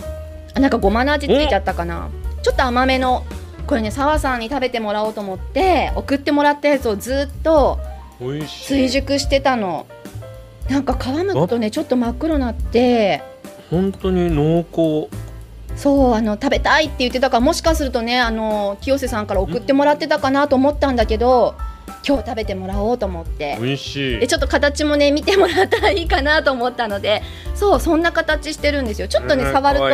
あなんかごまの味ついちゃったかなちょっと甘めのこれね澤さんに食べてもらおうと思って送ってもらったやつをずっと。追熟してたのなんか皮むくとねちょっと真っ黒になって本当に濃厚。そうあの食べたいって言ってたからもしかするとねあの清瀬さんから送ってもらってたかなと思ったんだけど今日食べてもらおうと思って。美味しい。で。ちょっと形もね見てもらったらいいかなと思ったので。そうそんな形してるんですよ。ちょっとね、うん触ると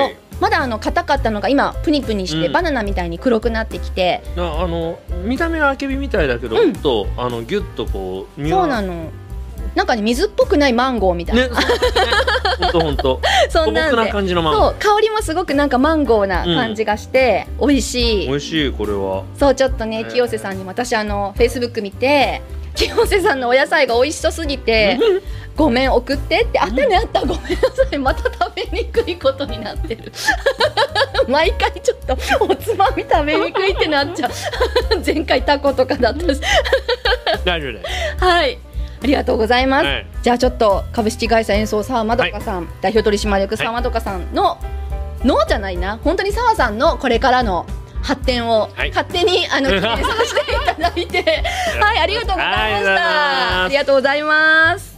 まだあの硬かったのが今プニプニして、うん。バナナみたいに黒くなってきて。ああの見た目はあけびみたいだけど、うん。とあのギュッとこう身そうなのなんかね水っぽくないマンゴーみたいな、ね、本当本当。そんなんで。感じのマンゴそう香りもすごくなんかマンゴーな感じがして、美味しー。い。美味しいこれは。そうちょっとねね。清瀬さんにも私あのフェイスブック見て清瀬さんのお野菜が美味しそうすぎてごめん送ってってあったねあったごめんなさいまた食べにくいことになってる。毎回ちょっとおつまみ食べにくいってなっちゃう。前回タコとかだったし。大丈夫だよ。はいありがとうございます。はい。じゃあちょっと株式会社演奏沢まどかさん、代表取締役沢まどかさんの、のじゃないな本当に沢さんのこれからの発展をはい。勝手に、あの 記念させていただいて。はいありがとうございました。ありがとうございます